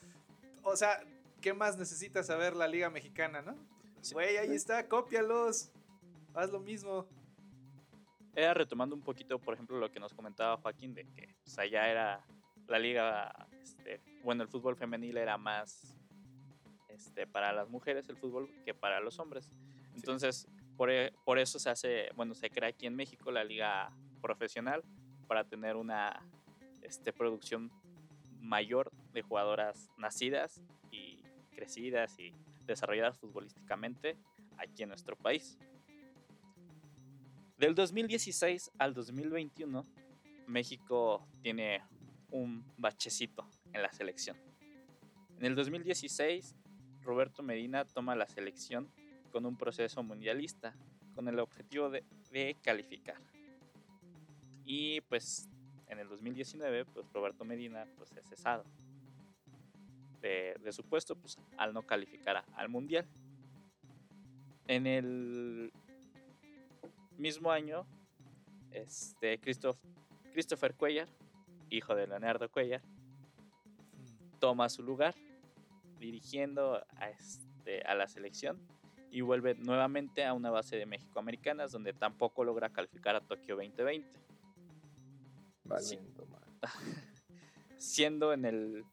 O sea, ¿qué más necesitas saber la liga mexicana, no? Sí. Güey, ahí está, cópialos. Haz lo mismo. Era retomando un poquito, por ejemplo, lo que nos comentaba Joaquín, de que pues, allá era la liga, este, bueno, el fútbol femenil era más este, para las mujeres el fútbol que para los hombres. Entonces, por, e- por eso se hace, bueno, se crea aquí en México la liga profesional para tener una este, producción mayor de jugadoras nacidas y crecidas y desarrolladas futbolísticamente aquí en nuestro país. Del 2016 al 2021, México tiene un bachecito en la selección. En el 2016, Roberto Medina toma la selección con un proceso mundialista, con el objetivo de, de calificar. Y pues en el 2019, pues Roberto Medina pues, es cesado de, de su puesto pues, al no calificar a- al mundial. En el mismo año, este, Christoph- Christopher Cuellar, hijo de Leonardo Cuellar, toma su lugar dirigiendo a, este, a la selección y vuelve nuevamente a una base de México-Americanas donde tampoco logra calificar a Tokio 2020, Valiendo madre. siendo en el,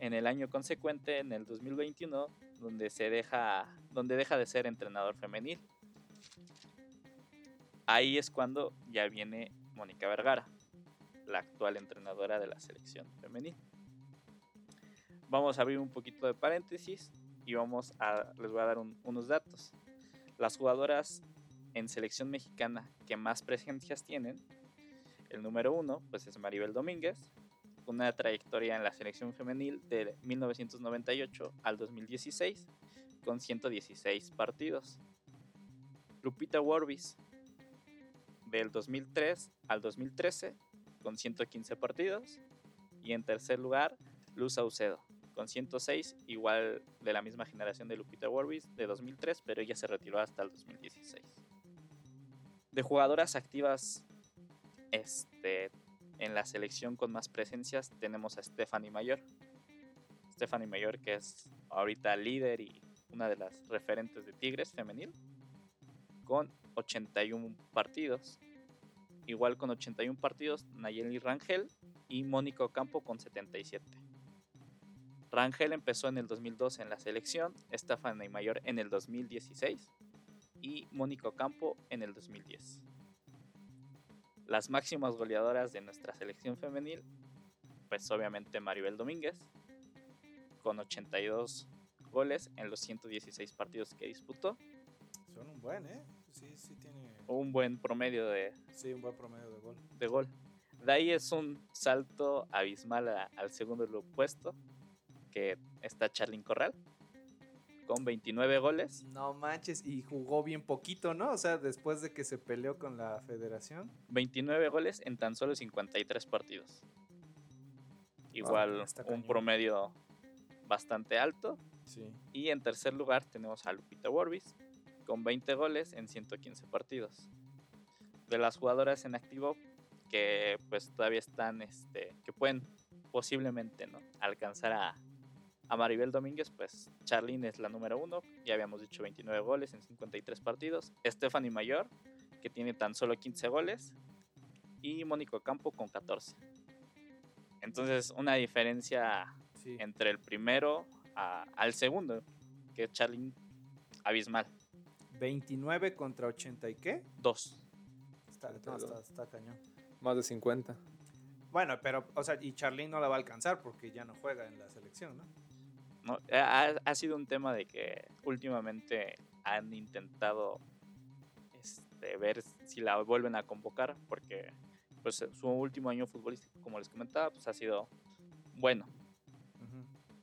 en el año consecuente, en el 2021, donde, se deja, donde deja de ser entrenador femenil. Ahí es cuando ya viene Mónica Vergara, la actual entrenadora de la selección femenil. Vamos a abrir un poquito de paréntesis y vamos a, les voy a dar un- unos datos. Las jugadoras en selección mexicana que más presencias tienen, el número uno pues es Maribel Domínguez, una trayectoria en la selección femenil de 1998 al 2016 con 116 partidos. Lupita Warbis del 2003 al 2013 con 115 partidos y en tercer lugar Luz Saucedo con 106 igual de la misma generación de Lupita Warbis de 2003 pero ella se retiró hasta el 2016. De jugadoras activas este, en la selección con más presencias tenemos a Stephanie Mayor. Stephanie Mayor que es ahorita líder y una de las referentes de Tigres femenil con 81 partidos. Igual con 81 partidos Nayeli Rangel y Mónica Ocampo con 77. Rangel empezó en el 2012 en la selección, Stephanie Mayor en el 2016 y Mónica Ocampo en el 2010 las máximas goleadoras de nuestra selección femenil, pues obviamente Maribel Domínguez, con 82 goles en los 116 partidos que disputó, Son un buen, ¿eh? Sí, sí tiene... un buen promedio de, Sí, un buen promedio de gol. de gol. De ahí es un salto abismal a- al segundo puesto, que está Charlyn Corral, con 29 goles. No manches, y jugó bien poquito, ¿no? O sea, después de que se peleó con la federación. 29 goles en tan solo 53 partidos. Igual un promedio bastante alto. Sí. Y en tercer lugar tenemos a Lupita Warbis con 20 goles en 115 partidos. De las jugadoras en activo que pues todavía están, este, que pueden posiblemente ¿no? alcanzar a, a Maribel Domínguez, pues Charlene es la número uno, ya habíamos dicho 29 goles en 53 partidos. Stephanie Mayor, que tiene tan solo 15 goles, y Mónico Campo con 14. Entonces, una diferencia Sí. entre el primero a- al segundo, que es Charlene abismal. 29 contra 80 y qué? Dos. Está, no, está, está cañón. Más de 50. Bueno, pero, o sea, y Charlene no la va a alcanzar porque ya no juega en la selección, ¿no? ¿No? Ha, ha sido un tema de que últimamente han intentado este, ver si la vuelven a convocar, porque pues su último año futbolístico, como les comentaba, pues ha sido bueno.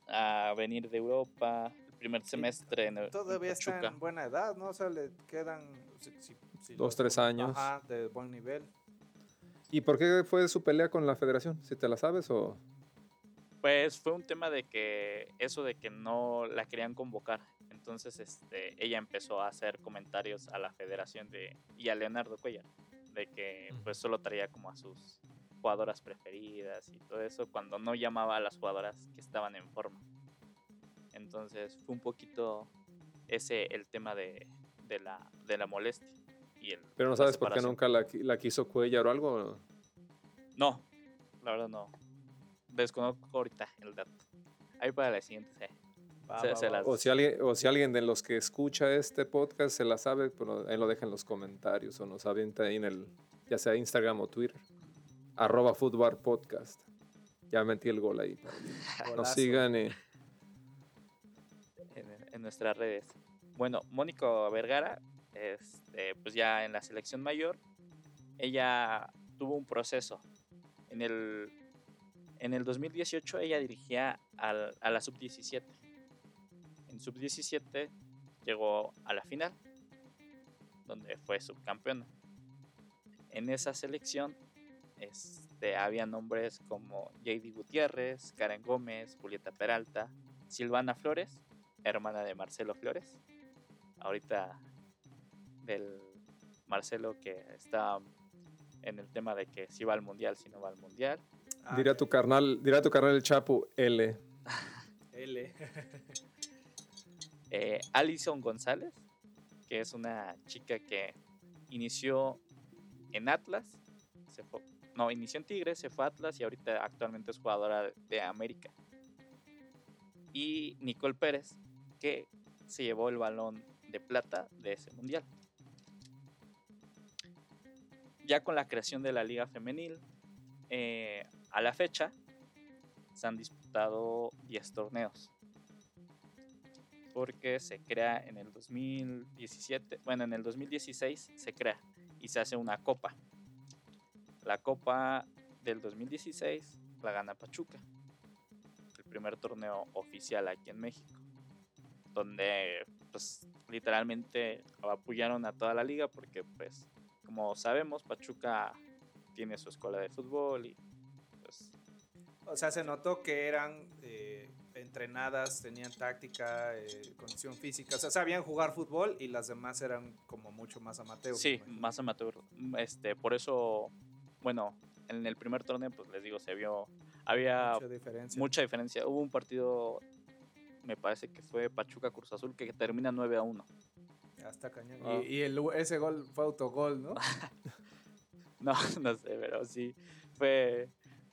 A venir de Europa, el primer semestre en, en Todavía está Pachuca. en buena edad, ¿no? O sea, le quedan... si- si- si Dos, tres años. Ajá, de buen nivel. ¿Y por qué fue su pelea con la federación? ¿Si te la sabes o...? Pues fue un tema de que eso de que no la querían convocar. Entonces este, ella empezó a hacer comentarios a la federación de, y a Leonardo Cuellar de que pues solo traía como a sus jugadoras preferidas y todo eso cuando no llamaba a las jugadoras que estaban en forma. Entonces fue un poquito ese el tema de, de la, de la molestia. Y el, Pero no sabes por qué nunca la, la quiso Cuellar o algo. No, la verdad no. Desconozco ahorita el dato. Ahí para la siguiente, sí. Va, Se- va, se va. las- O si alguien, o si alguien de los que escucha este podcast se la sabe, pues lo- ahí lo deja en los comentarios o nos avienta ahí en el, ya sea Instagram o Twitter. Arroba Footbar Podcast. Ya metí el gol ahí. Nos sigan y... en, en nuestras redes. Bueno, Mónica Vergara, este, pues ya en la selección mayor, ella tuvo un proceso. En el, en el 2018 ella dirigía al- a la sub-17. En sub-17 llegó a la final, donde fue subcampeona. En esa selección este, había nombres como JD Gutiérrez, Karen Gómez, Julieta Peralta, Silvana Flores, hermana de Marcelo Flores. Ahorita del Marcelo que está en el tema de que si va al mundial, si no va al mundial. Ah, Dirá tu carnal, dirá tu carnal el Chapo L. L. Eh, Alison González, que es una chica que inició en Atlas, no, inició en Tigres, se fue a Atlas y ahorita actualmente es jugadora de América. Y Nicole Pérez, que se llevó el balón de plata de ese mundial. Ya con la creación de la Liga Femenil, eh, a la fecha se han disputado 10 torneos porque se crea en el 2017, bueno, en el 2016 se crea y se hace una copa. La copa del 2016 la gana Pachuca, el primer torneo oficial aquí en México, donde pues literalmente apoyaron a toda la liga porque pues como sabemos Pachuca tiene su escuela de fútbol y O sea, se notó que eran eh, entrenadas, tenían táctica, eh, condición física. O sea, sabían jugar fútbol y las demás eran como mucho más amateurs. Sí, imagino. más amateur. Este, por eso, bueno, en el primer torneo, pues les digo, se vio, había Mucha diferencia. mucha diferencia. Hubo un partido, me parece que fue Pachuca Cruz Azul, que termina 9 a 1. Hasta cañón. Ah. Y, y el, ese gol fue autogol, ¿no? No, no sé, pero sí, fue,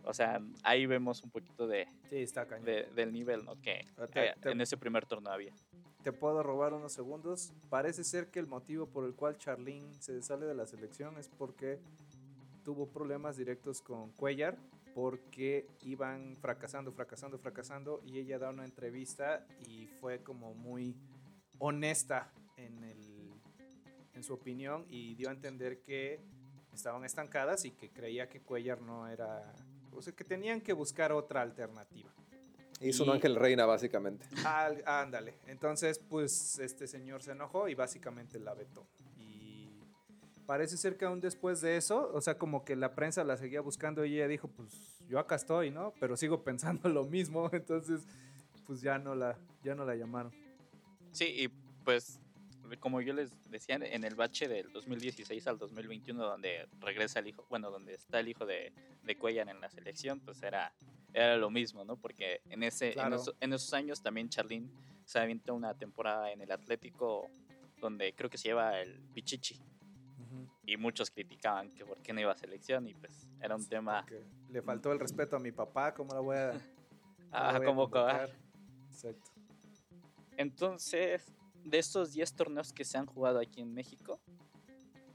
o sea, ahí vemos un poquito de, Sí, está cañón. de- del nivel, ¿no? Que Ah, te- te- en ese primer torneo había. Te puedo robar unos segundos. Parece ser que el motivo por el cual Charlene se sale de la selección es porque tuvo problemas directos con Cuellar porque iban fracasando, fracasando, fracasando y ella da una entrevista y fue como muy honesta en, el, en su opinión y dio a entender que estaban estancadas y que creía que Cuellar no era... O sea, que tenían que buscar otra alternativa. Hizo un Y- ángel reina, básicamente. Al- ándale. Entonces, pues este señor se enojó y básicamente la vetó. Y parece ser que aún después de eso, o sea, como que la prensa la seguía buscando y ella dijo, pues yo acá estoy, ¿no? Pero sigo pensando lo mismo, entonces, pues ya no la, ya no la llamaron. Sí, y pues como yo les decía, en el bache del 2016 al 2021, donde regresa el hijo, bueno, donde está el hijo de, de Cuellar en la selección, pues era, era lo mismo, ¿no? Porque en, ese, en, esos, en esos años también Charlín se avienta una temporada en el Atlético donde creo que se lleva el Pichichi. Y muchos criticaban que por qué no iba a selección y pues era un tema le faltó el respeto a mi papá, ¿cómo la voy a, cómo la a voy a convocar. convocar? Exacto. Entonces, de estos 10 torneos que se han jugado aquí en México,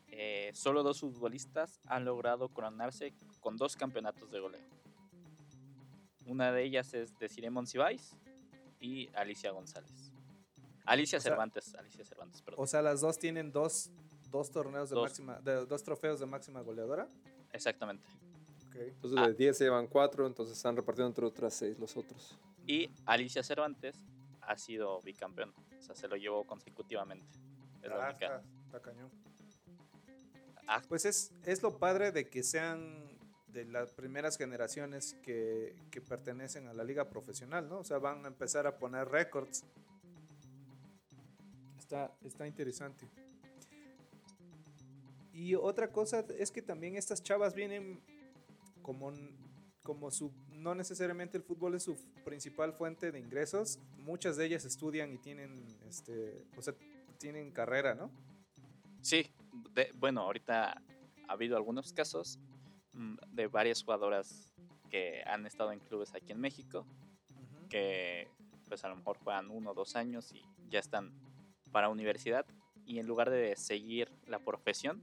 eh, solo dos futbolistas han logrado coronarse con dos campeonatos de goleo. Una de ellas es Desiree Monsiváis y Alicia González. Alicia O sea- Cervantes, Alicia Cervantes, perdón. O sea, las dos tienen dos, dos torneos de Dos. máxima, de- dos trofeos de máxima goleadora. Exactamente. Entonces Ah. de 10 se llevan 4, entonces se han repartido entre otras 6 los otros. Y Alicia Cervantes ha sido bicampeón. Sea, se lo llevó consecutivamente. Es la Ah, única. está, está cañón. Ah, Pues es, es lo padre de que sean de las primeras generaciones que, que pertenecen a la liga profesional, ¿no? O sea, van a empezar a poner récords. Está, está interesante. Y otra cosa es que también estas chavas vienen como, como su, no necesariamente el fútbol es su principal fuente de ingresos. Muchas de ellas estudian y tienen, este, o sea, tienen carrera, ¿no? Sí, de- bueno, ahorita ha habido algunos casos mm, de varias jugadoras que han estado en clubes aquí en México, que pues a lo mejor juegan uno o dos años y ya están para universidad y en lugar de seguir la profesión,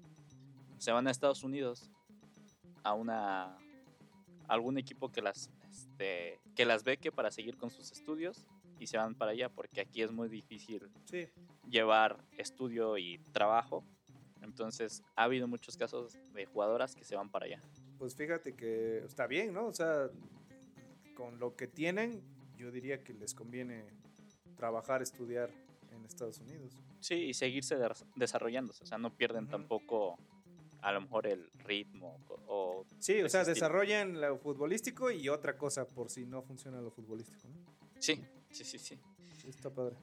se van a Estados Unidos a una algún equipo que las este, que las beque para seguir con sus estudios y se van para allá porque aquí es muy difícil Sí, llevar estudio y trabajo. Entonces ha habido muchos casos de jugadoras que se van para allá. Pues fíjate que está bien, ¿no? O sea, con lo que tienen, yo diría que les conviene trabajar, estudiar en Estados Unidos. Sí, y seguirse des- desarrollándose. O sea, no pierden tampoco a lo mejor el ritmo o, Sí, o sea, estilo. desarrollan lo futbolístico y otra cosa por si no funciona lo futbolístico, ¿no? Sí, sí, sí, sí. Está padre.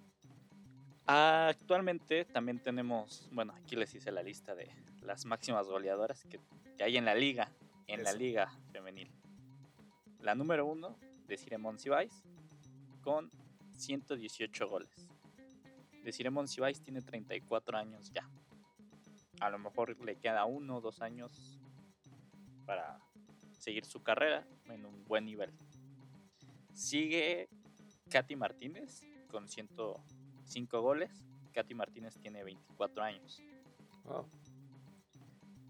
Actualmente también tenemos, bueno, aquí les hice la lista de las máximas goleadoras que, que hay en la liga, en la Eso. liga femenil. La número uno, Desiree Monsiváis, con 118 goles. Desiree Monsiváis tiene 34 años ya. A lo mejor le queda uno o dos años para seguir su carrera en un buen nivel. Sigue Katy Martínez con 105 goles. Katy Martínez tiene 24 años. Wow.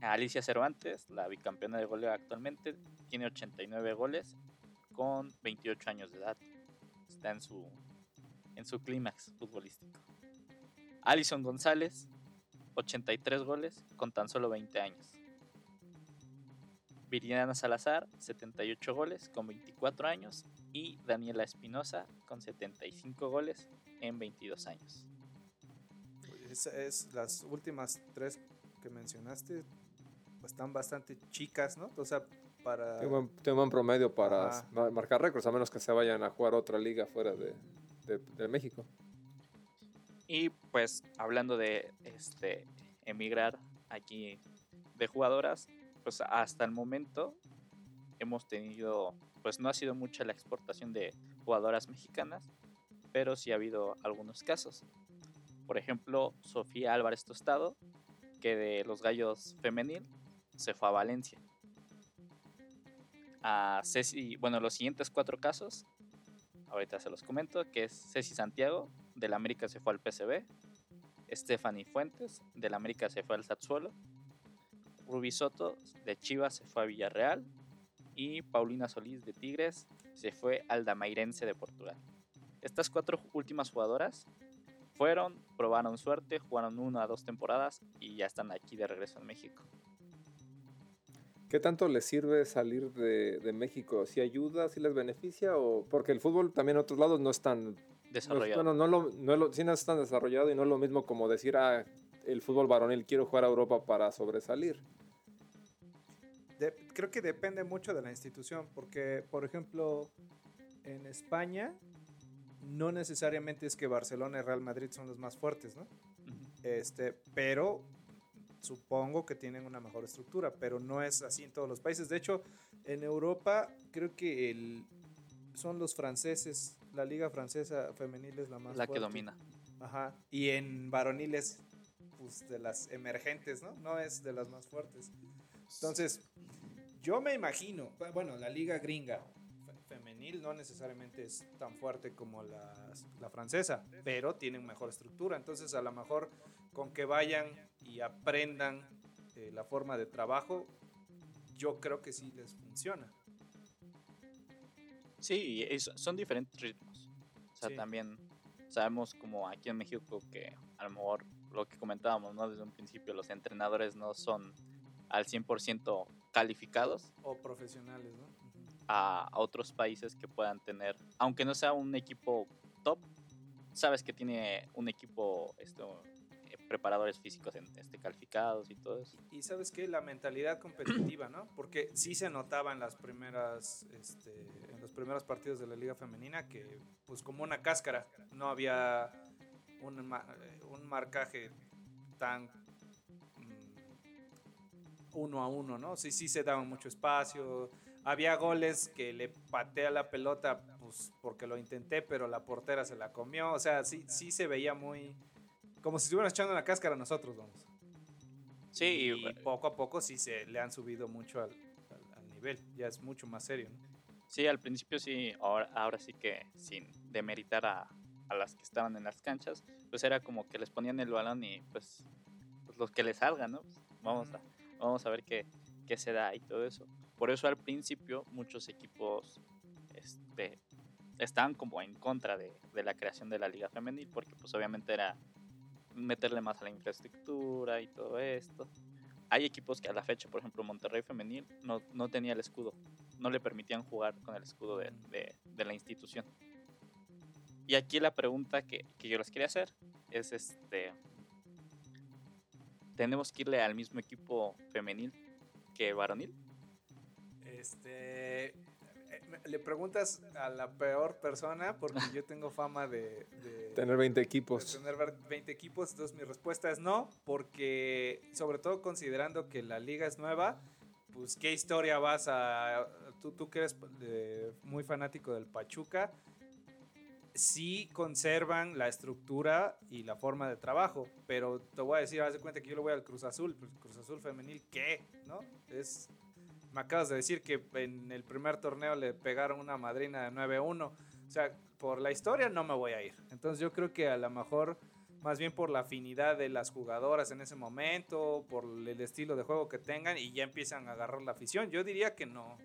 Alicia Cervantes, la bicampeona de goleo actualmente, tiene 89 goles con 28 años de edad. Está en su, en su clímax futbolístico. Alison González, 83 goles con tan solo 20 años. Viridiana Salazar, 78 goles con 24 años. Y Daniela Espinosa, con 75 goles en 22 años. Es, es las últimas tres que mencionaste pues, están bastante chicas, ¿no? O sea, para... Tiene buen, promedio para marcar récords, a menos que se vayan a jugar otra liga fuera de, de- de México. Y pues hablando de este emigrar aquí de jugadoras, pues hasta el momento hemos tenido, pues no ha sido mucha la exportación de jugadoras mexicanas, pero sí ha habido algunos casos. Por ejemplo, Sofía Álvarez Tostado, que de los Gallos Femenil se fue a Valencia. A Ceci, bueno, los siguientes cuatro casos, ahorita se los comento, que es Ceci Santiago, del América se fue al PCB, Stephanie Fuentes, del América se fue al Satsuelo, Ruby Soto, de Chivas se fue a Villarreal, y Paulina Solís, de Tigres, se fue al Damairense de Portugal. Estas cuatro últimas jugadoras fueron, probaron suerte, jugaron una o dos temporadas y ya están aquí de regreso en México. ¿Qué tanto les sirve salir de, de México? ¿Si ayuda, si les beneficia? o Porque el fútbol también en otros lados no es tan... no es- Desarrollado. bueno, no, lo, no, lo- sí no es tan desarrollado y no es lo mismo como decir, ah, el fútbol varonil quiero jugar a Europa para sobresalir. De- creo que depende mucho de la institución, porque, por ejemplo, en España no necesariamente es que Barcelona y Real Madrid son los más fuertes, ¿no? Este, pero supongo que tienen una mejor estructura, pero no es así en todos los países. De hecho, en Europa creo que el, son los franceses, la liga francesa femenil es la más La que domina. Ajá. Y en varoniles, pues de las emergentes, ¿no? No es de las más fuertes. Entonces, yo me imagino, bu- bueno, la liga gringa fe- femenil no necesariamente es tan fuerte como la, la francesa, pero tienen mejor estructura. Entonces, a lo mejor con que vayan y aprendan eh, la forma de trabajo, yo creo que sí les funciona. Sí, y es- son diferentes ritmos. O sea, Sí. también sabemos como aquí en México que a lo mejor lo que comentábamos, ¿no? Desde un principio, los entrenadores no son al 100% calificados O profesionales, ¿no? A, a otros países que puedan tener, aunque no sea un equipo top, sabes que tiene un equipo, esto, eh, preparadores físicos en, este, calificados y todo eso. Y sabes qué, la mentalidad competitiva, ¿no? Porque sí se notaba en las primeras, este, los primeros partidos de la liga femenina que, pues como una cáscara, no había un, un marcaje tan mm, uno a uno, ¿no? Sí, sí se daban mucho espacio. Había goles que le patea la pelota, pues porque lo intenté, pero la portera se la comió. O sea, sí, sí se veía muy, como si estuviéramos echando una cáscara nosotros, vamos. Sí, y, y- poco a poco sí se le han subido mucho al, al- al nivel, ya es mucho más serio. ¿no? Sí, al principio sí, ahora, ahora sí que sin demeritar a, a las que estaban en las canchas, pues era como que les ponían el balón y pues, pues los que les salgan, ¿no? Pues, vamos, a, vamos a ver qué, qué se da y todo eso. Por eso al principio muchos equipos este, estaban como en contra de, de la creación de la liga femenil, porque pues obviamente era meterle más a la infraestructura y todo esto. Hay equipos que a la fecha, por ejemplo, Monterrey Femenil no, no tenía el escudo, no le permitían jugar con el escudo de, de- de la institución. Y aquí la pregunta que, que yo les quería hacer es este, ¿tenemos que irle al mismo equipo femenil que varonil? Este, le preguntas a la peor persona porque yo tengo fama de, de- Tener 20 de equipos. tener ver- 20 equipos, entonces mi respuesta es no, porque sobre todo considerando que la liga es nueva, pues qué historia vas a... Tú, tú que eres muy fanático del Pachuca, sí conservan la estructura y la forma de trabajo, pero te voy a decir, haz de cuenta que yo le voy al Cruz Azul, pues Cruz Azul femenil, ¿qué? ¿No? Es... Me acabas de decir que en el primer torneo le pegaron una madrina de 9-1. O sea, por la historia no me voy a ir. Entonces yo creo que a lo mejor, más bien por la afinidad de las jugadoras en ese momento, por el estilo de juego que tengan y ya empiezan a agarrar la afición. Yo diría que no.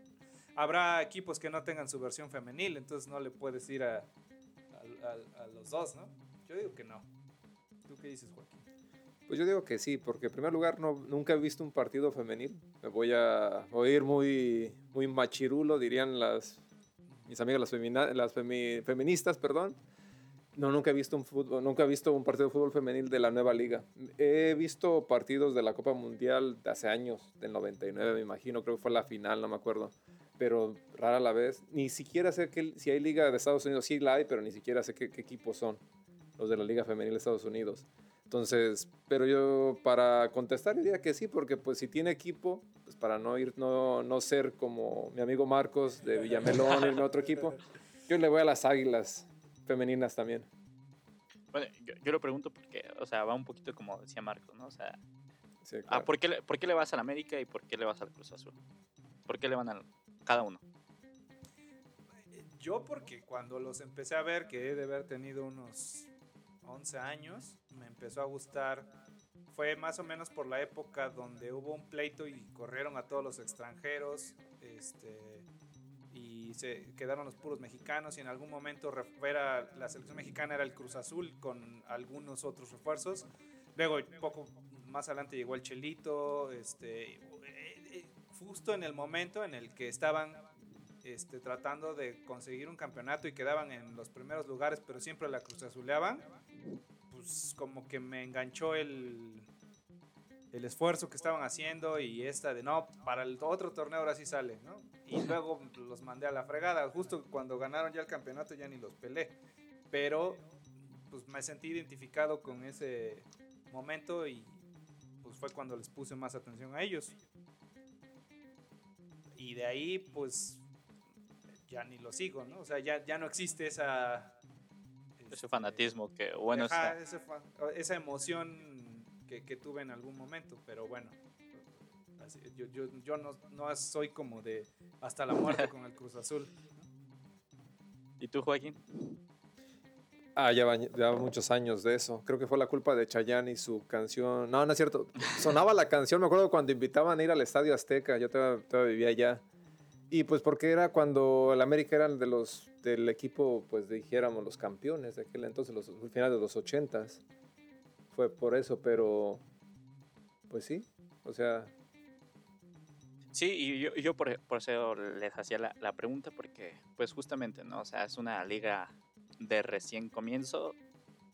Habrá equipos que no tengan su versión femenil, entonces no le puedes ir a, a- a- a los dos, ¿no? Yo digo que no. ¿Tú qué dices, Joaquín? Pues yo digo que sí, porque en primer lugar no, nunca he visto un partido femenil. Me voy a oír muy, muy machirulo, dirían las, mis amigas las, femina- las femi- feministas, perdón. No, nunca he visto un fútbol, nunca he visto un partido de fútbol femenil de la nueva liga. He visto partidos de la Copa Mundial de hace años, del 99 me imagino, creo que fue la final, no me acuerdo. Pero rara la vez. Ni siquiera sé que, si hay liga de Estados Unidos, sí la hay, pero ni siquiera sé qué, qué equipos son los de la Liga Femenil de Estados Unidos. Entonces, pero yo para contestar diría que sí, porque pues si tiene equipo, pues para no ir, no, no ser como mi amigo Marcos de Villamelón, irme a otro equipo, yo le voy a las Águilas femeninas también. Bueno, yo, yo lo pregunto porque, o sea, va un poquito como decía Marcos, ¿no? O sea, Sí, ah, claro. ¿por, qué ¿por qué le vas al América y por qué le vas al Cruz Azul? ¿Por qué le van a cada uno? Yo porque cuando los empecé a ver, que he de haber tenido unos 11 años, me empezó a gustar. Fue más o menos por la época donde hubo un pleito y corrieron a todos los extranjeros. Este, y se quedaron los puros mexicanos y en algún momento era, la selección mexicana era el Cruz Azul con algunos otros refuerzos. Luego, poco más adelante llegó el Chelito, este, justo en el momento en el que estaban este, tratando de conseguir un campeonato y quedaban en los primeros lugares, pero siempre la Cruz Azuleaban, pues como que me enganchó el, el esfuerzo que estaban haciendo y esta de no, para el otro torneo ahora sí sale, ¿no? Y luego los mandé a la fregada, justo cuando ganaron ya el campeonato ya ni los pelé, pero pues me sentí identificado con ese momento y pues fue cuando les puse más atención a ellos. Y de ahí pues ya ni lo sigo, ¿no? O sea, ya, ya no existe esa... Ese este, fanatismo que, bueno, Ajá, está- ese fa- esa emoción que, que tuve en algún momento, pero bueno. así, yo yo, yo no, no soy como de hasta la muerte con el Cruz Azul. ¿Y tú, Joaquín? Ah, ya ya muchos años de eso. Creo que fue la culpa de Chayanne y su canción. No, no es cierto. Sonaba la canción, me acuerdo cuando invitaban a ir al Estadio Azteca. Yo todavía, todavía vivía allá. Y pues porque era cuando el América era de los del equipo, pues dijéramos, los campeones de aquel entonces, los finales de los ochentas. Fue por eso, pero pues sí. O sea, Sí, y yo, yo por, por eso les hacía la pregunta, porque pues justamente, ¿no? O sea, es una liga de recién comienzo.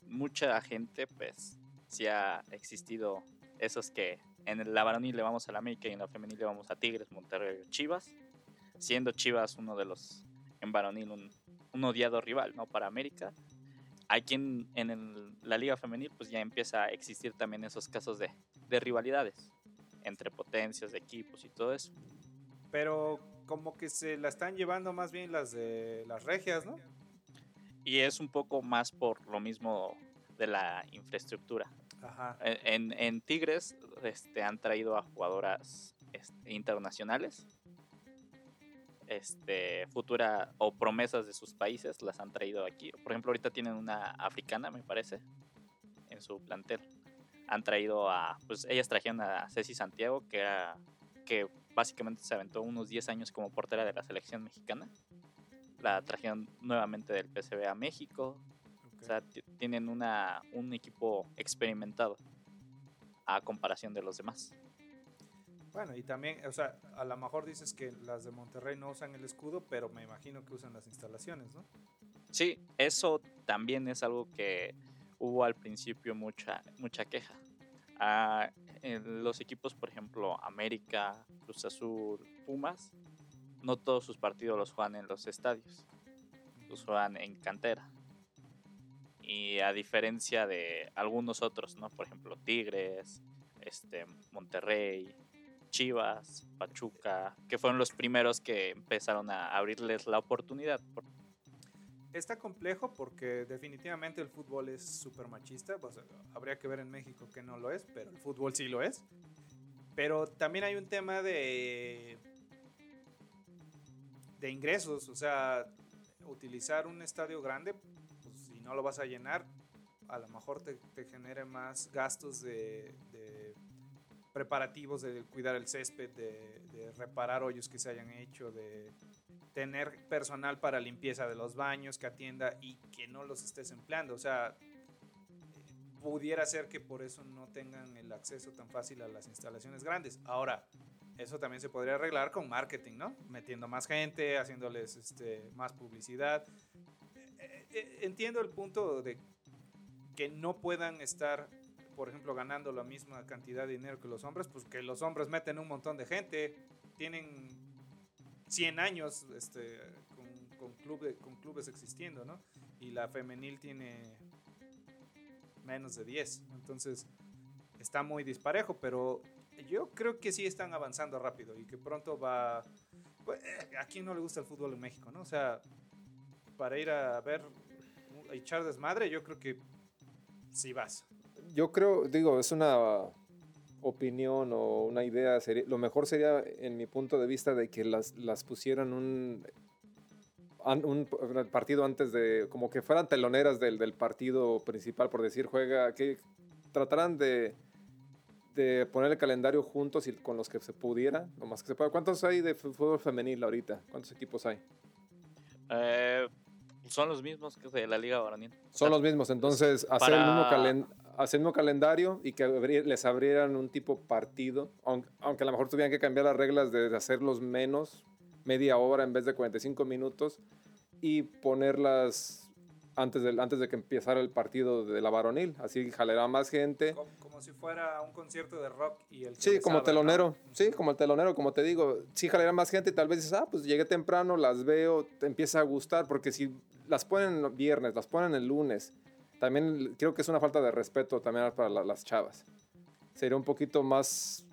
Mucha gente, pues, sí ha existido esos que en la varonil le vamos a la América y en la femenil le vamos a Tigres, Monterrey, Chivas. Siendo Chivas uno de los, en varonil, un, un odiado rival, ¿no? Para América. Hay quien en el- la liga femenil, pues ya empieza a existir también esos casos de, de rivalidades entre potencias de equipos y todo eso. Pero como que se la están llevando más bien las de las regias, ¿no? Y es un poco más por lo mismo de la infraestructura. Ajá. En, en- en Tigres este, han traído a jugadoras este, internacionales. Este, futura o promesas de sus países las han traído aquí. Por ejemplo, ahorita tienen una africana, me parece, en su plantel. Han traído a, pues ellas trajeron a Ceci Santiago, que era, que básicamente se aventó unos 10 años como portera de la selección mexicana. La trajeron nuevamente del PSV a México. O sea, ti- tienen una, un equipo experimentado a comparación de los demás. Bueno, y también, o sea, a lo mejor dices que las de Monterrey no usan el escudo, pero me imagino que usan las instalaciones, ¿no? Sí, eso también es algo que hubo al principio mucha, mucha queja. Ah, en los equipos, por ejemplo, América, Cruz Azul, Pumas, no todos sus partidos los juegan en los estadios, los juegan en cantera. Y a diferencia de algunos otros, ¿no? Por ejemplo, Tigres, este, Monterrey, Chivas, Pachuca, que fueron los primeros que empezaron a abrirles la oportunidad. por- Está complejo porque definitivamente el fútbol es súper machista. habría que ver en México que no lo es, pero el fútbol sí lo es. Pero también hay un tema de, de ingresos. O sea, utilizar un estadio grande, pues, si no lo vas a llenar, a lo mejor te, te genere más gastos de, preparativos, de cuidar el césped, de, de reparar hoyos que se hayan hecho, de tener personal para limpieza de los baños que atienda y que no los estés empleando. O sea, pudiera ser que por eso no tengan el acceso tan fácil a las instalaciones grandes. Ahora, eso también se podría arreglar con marketing, ¿no? Metiendo más gente, haciéndoles este, más publicidad. Eh, eh, Entiendo el punto de que no puedan estar, por ejemplo, ganando la misma cantidad de dinero que los hombres, pues que los hombres meten un montón de gente, tienen 100 años este, con, con, con clubes existiendo, ¿no? Y la femenil tiene menos de 10. Entonces, está muy disparejo, pero yo creo que sí están avanzando rápido y que pronto va... pues, eh, ¿A quién no le gusta el fútbol en México, no? O sea, para ir a ver, a echar desmadre, yo creo que sí vas. Yo creo, digo, es una opinión o una idea. sería- lo mejor sería, en mi punto de vista, de que las, las pusieran un, un partido antes de, como que fueran teloneras del, del partido principal, por decir, juega, que trataran de, de poner el calendario juntos y con los que se pudiera, lo más que se pueda. ¿Cuántos hay de fútbol femenil ahorita? ¿Cuántos equipos hay? Eh, son los mismos que de la Liga Varonil. O Son sea, los mismos, entonces hacer, el mismo calen- hacer el mismo calendario y que les abrieran un tipo partido, aunque, aunque a lo mejor tuvieran que cambiar las reglas de, de hacerlos menos, media hora en vez de 45 minutos, y ponerlas antes de, antes de que empezara el partido de la varonil, así jalará más gente. Como, como si fuera un concierto de rock y el que Sí, como ¿no? telonero, sí, como el telonero, como te digo, sí jalará más gente y tal vez dices, ah, pues llegué temprano, las veo, te empieza a gustar, porque si las ponen el viernes, las ponen el lunes, también creo que es una falta de respeto también para la- las chavas. Sería un poquito más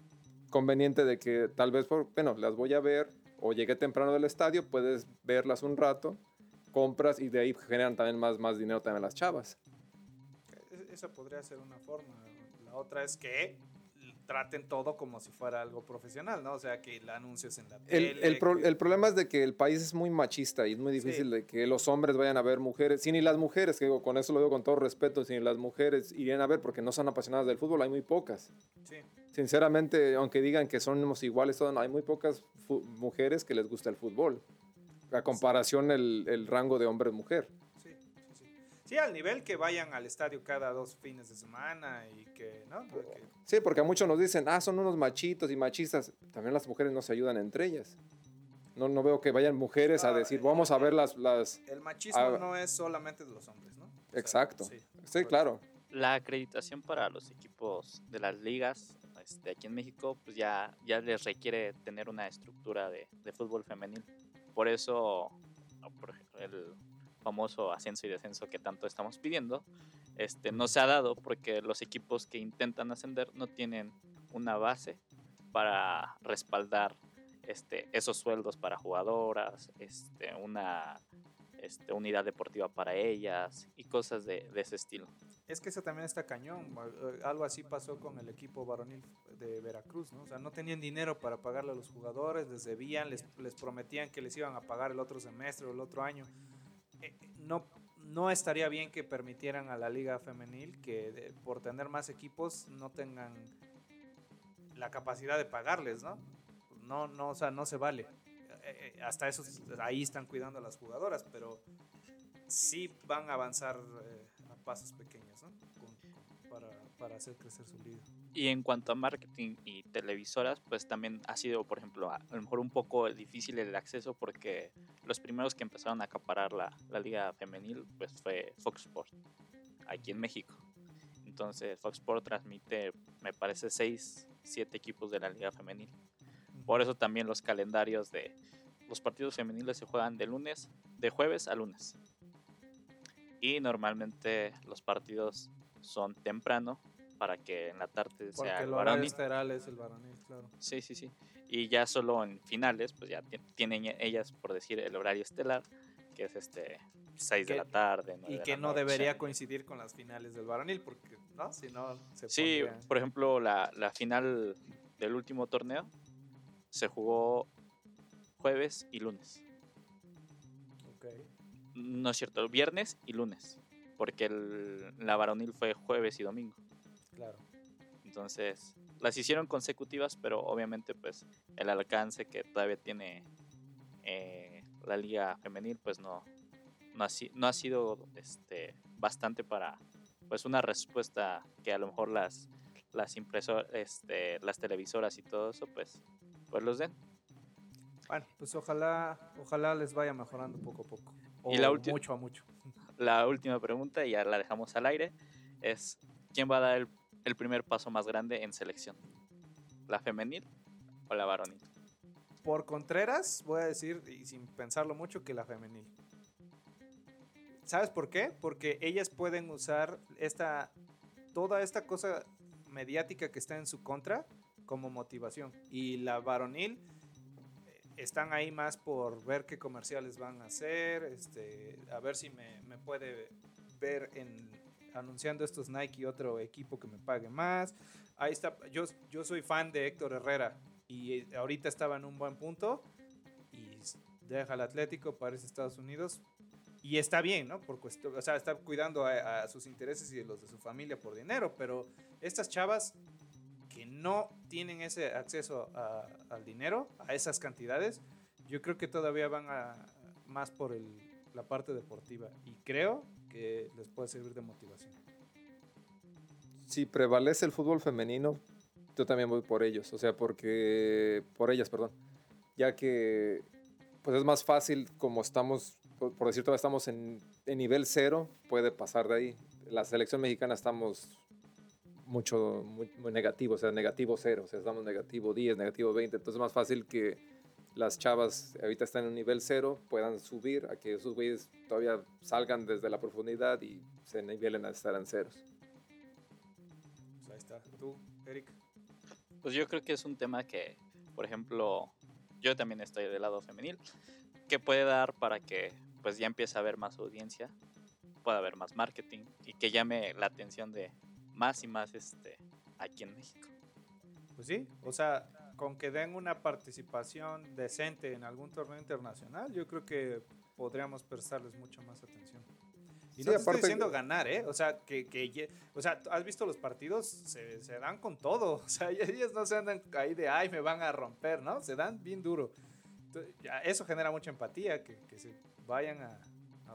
conveniente de que tal vez, por- bueno, las voy a ver o llegué temprano del estadio, puedes verlas un rato, compras y de ahí generan también más, más dinero también las chavas. Esa podría ser una forma. La otra es que traten todo como si fuera algo profesional, ¿no? O sea, que el anuncio es en la El, tele. el pro- que- el problema es de que el país es muy machista y es muy difícil Sí. de que los hombres vayan a ver mujeres. Si ni las mujeres, que digo, con eso lo digo con todo respeto, si ni las mujeres irían a ver porque no son apasionadas del fútbol, hay muy pocas. Sí. Sinceramente, aunque digan que somos iguales, hay muy pocas mujeres que les gusta el fútbol. A comparación el, el rango de hombre-mujer. Sí, sí, sí. Sí, al nivel que vayan al estadio cada dos fines de semana y que, ¿no? Que- Sí, porque a muchos nos dicen, ah, son unos machitos y machistas. También las mujeres no se ayudan entre ellas. No, no veo que vayan mujeres a Ah, decir, eh, vamos a ver las... las... el machismo Ah, no es solamente de los hombres, ¿no? O sea, Exacto. sí, Sí, correcto. claro. La acreditación para los equipos de las ligas este, aquí en México, pues ya, ya les requiere tener una estructura de, de fútbol femenil. Por eso, por el famoso ascenso y descenso que tanto estamos pidiendo, este, no se ha dado porque los equipos que intentan ascender no tienen una base para respaldar este, esos sueldos para jugadoras, este, una este, unidad deportiva para ellas y cosas de ese estilo. Es que eso también está cañón. eh, Algo así pasó con el equipo varonil de Veracruz, ¿no? O sea, no tenían dinero para pagarle a los jugadores, les debían, les, les prometían que les iban a pagar el otro semestre o el otro año. Eh, no, no estaría bien que permitieran a la liga femenil que de- por tener más equipos no tengan la capacidad de pagarles, ¿no? No, no, o sea, no se vale. Eh, eh, hasta eso, ahí están cuidando a las jugadoras, pero sí van a avanzar eh, pasos pequeños, ¿no? Con- con- para, para hacer crecer su liga. Y en cuanto a marketing y televisoras, pues también ha sido, por ejemplo, a, a lo mejor un poco difícil el acceso porque los primeros que empezaron a acaparar la, la liga femenil, pues fue Fox Sport, aquí en México. Entonces Fox Sport transmite, me parece, seis, siete equipos de la liga femenil. Por eso también los calendarios de los partidos femeniles se juegan de lunes, de jueves a lunes. Y normalmente los partidos son temprano para que en la tarde Porque sea el esteral es el varonil, claro. Sí, sí, sí. Y ya solo en finales, pues ya ti- tienen e- ellas, por decir, el horario estelar, que es este 6 de Que- la tarde. nueve Y de que la no noche. debería coincidir con las finales del varonil, porque, ¿no? Si no, se Sí, pondría- por ejemplo, la, la final del último torneo se jugó jueves y lunes. Ok. No es cierto, viernes y lunes. Porque el- la varonil fue jueves y domingo. Claro. Entonces, las hicieron consecutivas, pero obviamente, pues, el alcance que todavía tiene eh, la liga femenil, pues no, no, ha, no ha sido este, bastante para, pues, una respuesta que a lo mejor las, las impresor, este, las televisoras y todo eso, pues, pues los den. Bueno, pues ojalá, ojalá les vaya mejorando poco a poco. O Y la mucho a mucho. La última pregunta, y ya la dejamos al aire, es, ¿quién va a dar el, el primer paso más grande en selección? ¿La femenil o la varonil? Por Contreras, voy a decir, y sin pensarlo mucho, que la femenil. ¿Sabes por qué? Porque ellas pueden usar esta, toda esta cosa mediática que está en su contra como motivación. Y la varonil están ahí más por ver qué comerciales van a hacer, este, a ver si me, me puede ver en anunciando estos Nike otro equipo que me pague más. Ahí está, yo, yo soy fan de Héctor Herrera y eh, ahorita estaba en un buen punto y deja el Atlético a Estados Unidos y está bien, ¿no? Por o sea, está cuidando a, a sus intereses y de los de su familia por dinero, pero estas chavas no tienen ese acceso al dinero, a esas cantidades, yo creo que todavía van a más por la parte deportiva y creo que les puede servir de motivación. Si prevalece el fútbol femenino, yo también voy por ellos. O sea, porque. Por ellas, perdón. Ya que. Pues es más fácil, como estamos. Por, por decir, todavía estamos en nivel cero, puede pasar de ahí. La selección mexicana estamos mucho, muy, muy negativo, o sea, negativo cero, o sea, estamos negativo 10, negativo 20, entonces es más fácil que las chavas ahorita están en un nivel cero puedan subir a que esos güeyes todavía salgan desde la profundidad y se nivelen a estar en ceros. Pues ahí está. Tú, Eric. Pues yo creo que es un tema que, por ejemplo, yo también estoy del lado femenil, que puede dar para que pues ya empiece a haber más audiencia, pueda haber más marketing y que llame la atención de más y más este aquí en México. Pues sí, o sea, con que den una participación decente en algún torneo internacional, yo creo que podríamos prestarles mucha más atención. Y Sí, no te estoy diciendo ganar, ¿eh? O sea, que, que o sea, ¿has visto los partidos? Se, se dan con todo. O sea, ellos no se andan ahí de, ay, me van a romper, ¿no? Se dan bien duro. Entonces, ya, eso genera mucha empatía, que, que se vayan a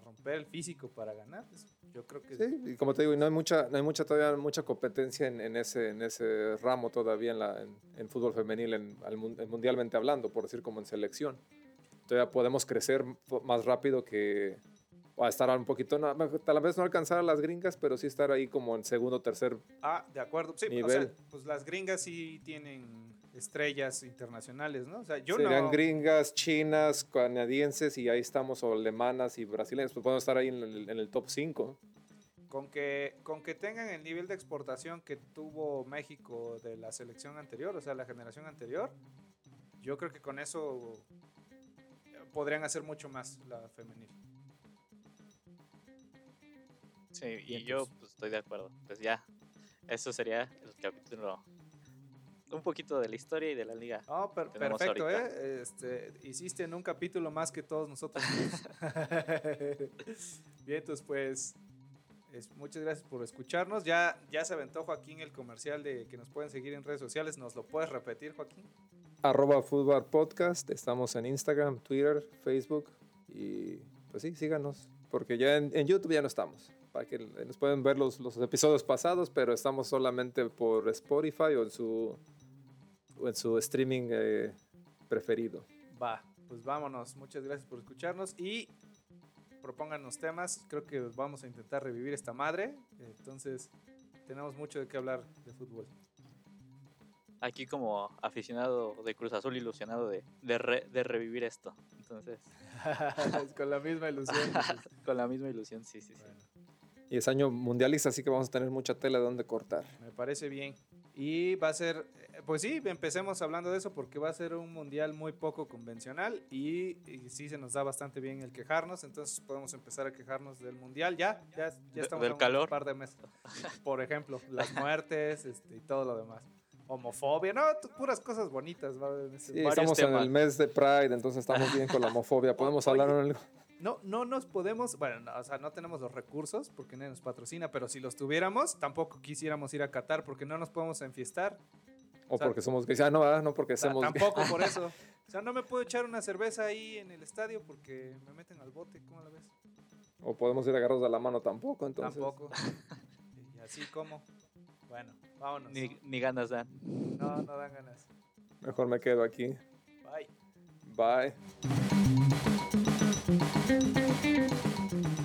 romper el físico para ganar. Yo creo que Sí, y como te digo, no hay mucha, no hay mucha todavía mucha competencia en, en ese, en ese ramo todavía en, la, en, en fútbol femenil, en, al mun- en mundialmente hablando, por decir como en selección. Todavía podemos crecer más rápido que o a estar un poquito, no, tal vez no alcanzar a las gringas, pero sí estar ahí como en segundo, tercer. Ah, de acuerdo. Sí, o nivel. sea, pues las gringas sí tienen estrellas internacionales, ¿no? O sea, yo serían no... gringas, chinas, canadienses y ahí estamos, o alemanas y brasileñas, pues podemos estar ahí en el, en el top 5. Con que, con que tengan el nivel de exportación que tuvo México de la selección anterior, o sea, la generación anterior, yo creo que con eso podrían hacer mucho más la femenil. Sí, y yo pues. pues, estoy de acuerdo. Pues ya, eso sería el capítulo. Un poquito de la historia y de la liga. Oh, per- perfecto. ¿eh? Este, hiciste en un capítulo más que todos nosotros. Bien, entonces pues es- muchas gracias por escucharnos. Ya, ya se aventó Joaquín el comercial de que nos pueden seguir en redes sociales. ¿Nos lo puedes repetir, Joaquín? Arroba Fútbol Podcast, estamos en Instagram, Twitter, Facebook y pues sí, síganos, porque ya en, en YouTube ya no estamos. Para que nos pueden ver los, los episodios pasados, pero estamos solamente por Spotify o en su, en su streaming eh, preferido. Va, pues vámonos. Muchas gracias por escucharnos y propónganos temas. Creo que vamos a intentar revivir esta madre. Entonces, tenemos mucho de qué hablar de fútbol. Aquí como aficionado de Cruz Azul ilusionado de, de, re- de revivir esto. Entonces, Con la misma ilusión. con la misma ilusión, sí, sí, sí. Y es año mundialista, así que vamos a tener mucha tela de donde cortar. Me parece bien. Y va a ser, pues sí, empecemos hablando de eso porque va a ser un mundial muy poco convencional y, y sí se nos da bastante bien el quejarnos, entonces podemos empezar a quejarnos del mundial ya, ya, ya De- estamos del un par de meses. Por ejemplo, las muertes este, y todo lo demás. Homofobia, no, puras cosas bonitas. Sí, estamos en el mes de Pride, entonces estamos bien con la homofobia. Podemos hablar en el- No, no nos podemos, bueno, no, o sea, no tenemos los recursos porque nadie nos patrocina, pero si los tuviéramos, tampoco quisiéramos ir a Qatar porque no nos podemos enfiestar. O O sea, porque somos gays. Ah, no, no porque O sea, somos gays. tampoco por eso. O sea, no me puedo echar una cerveza ahí en el estadio porque me meten al bote, ¿cómo la ves? O podemos ir agarrados de la mano tampoco, entonces. Tampoco. Y así como. Bueno, vámonos. Ni, ni ganas dan. No, no dan ganas. Mejor me quedo aquí. Bye. Bye. Thank you.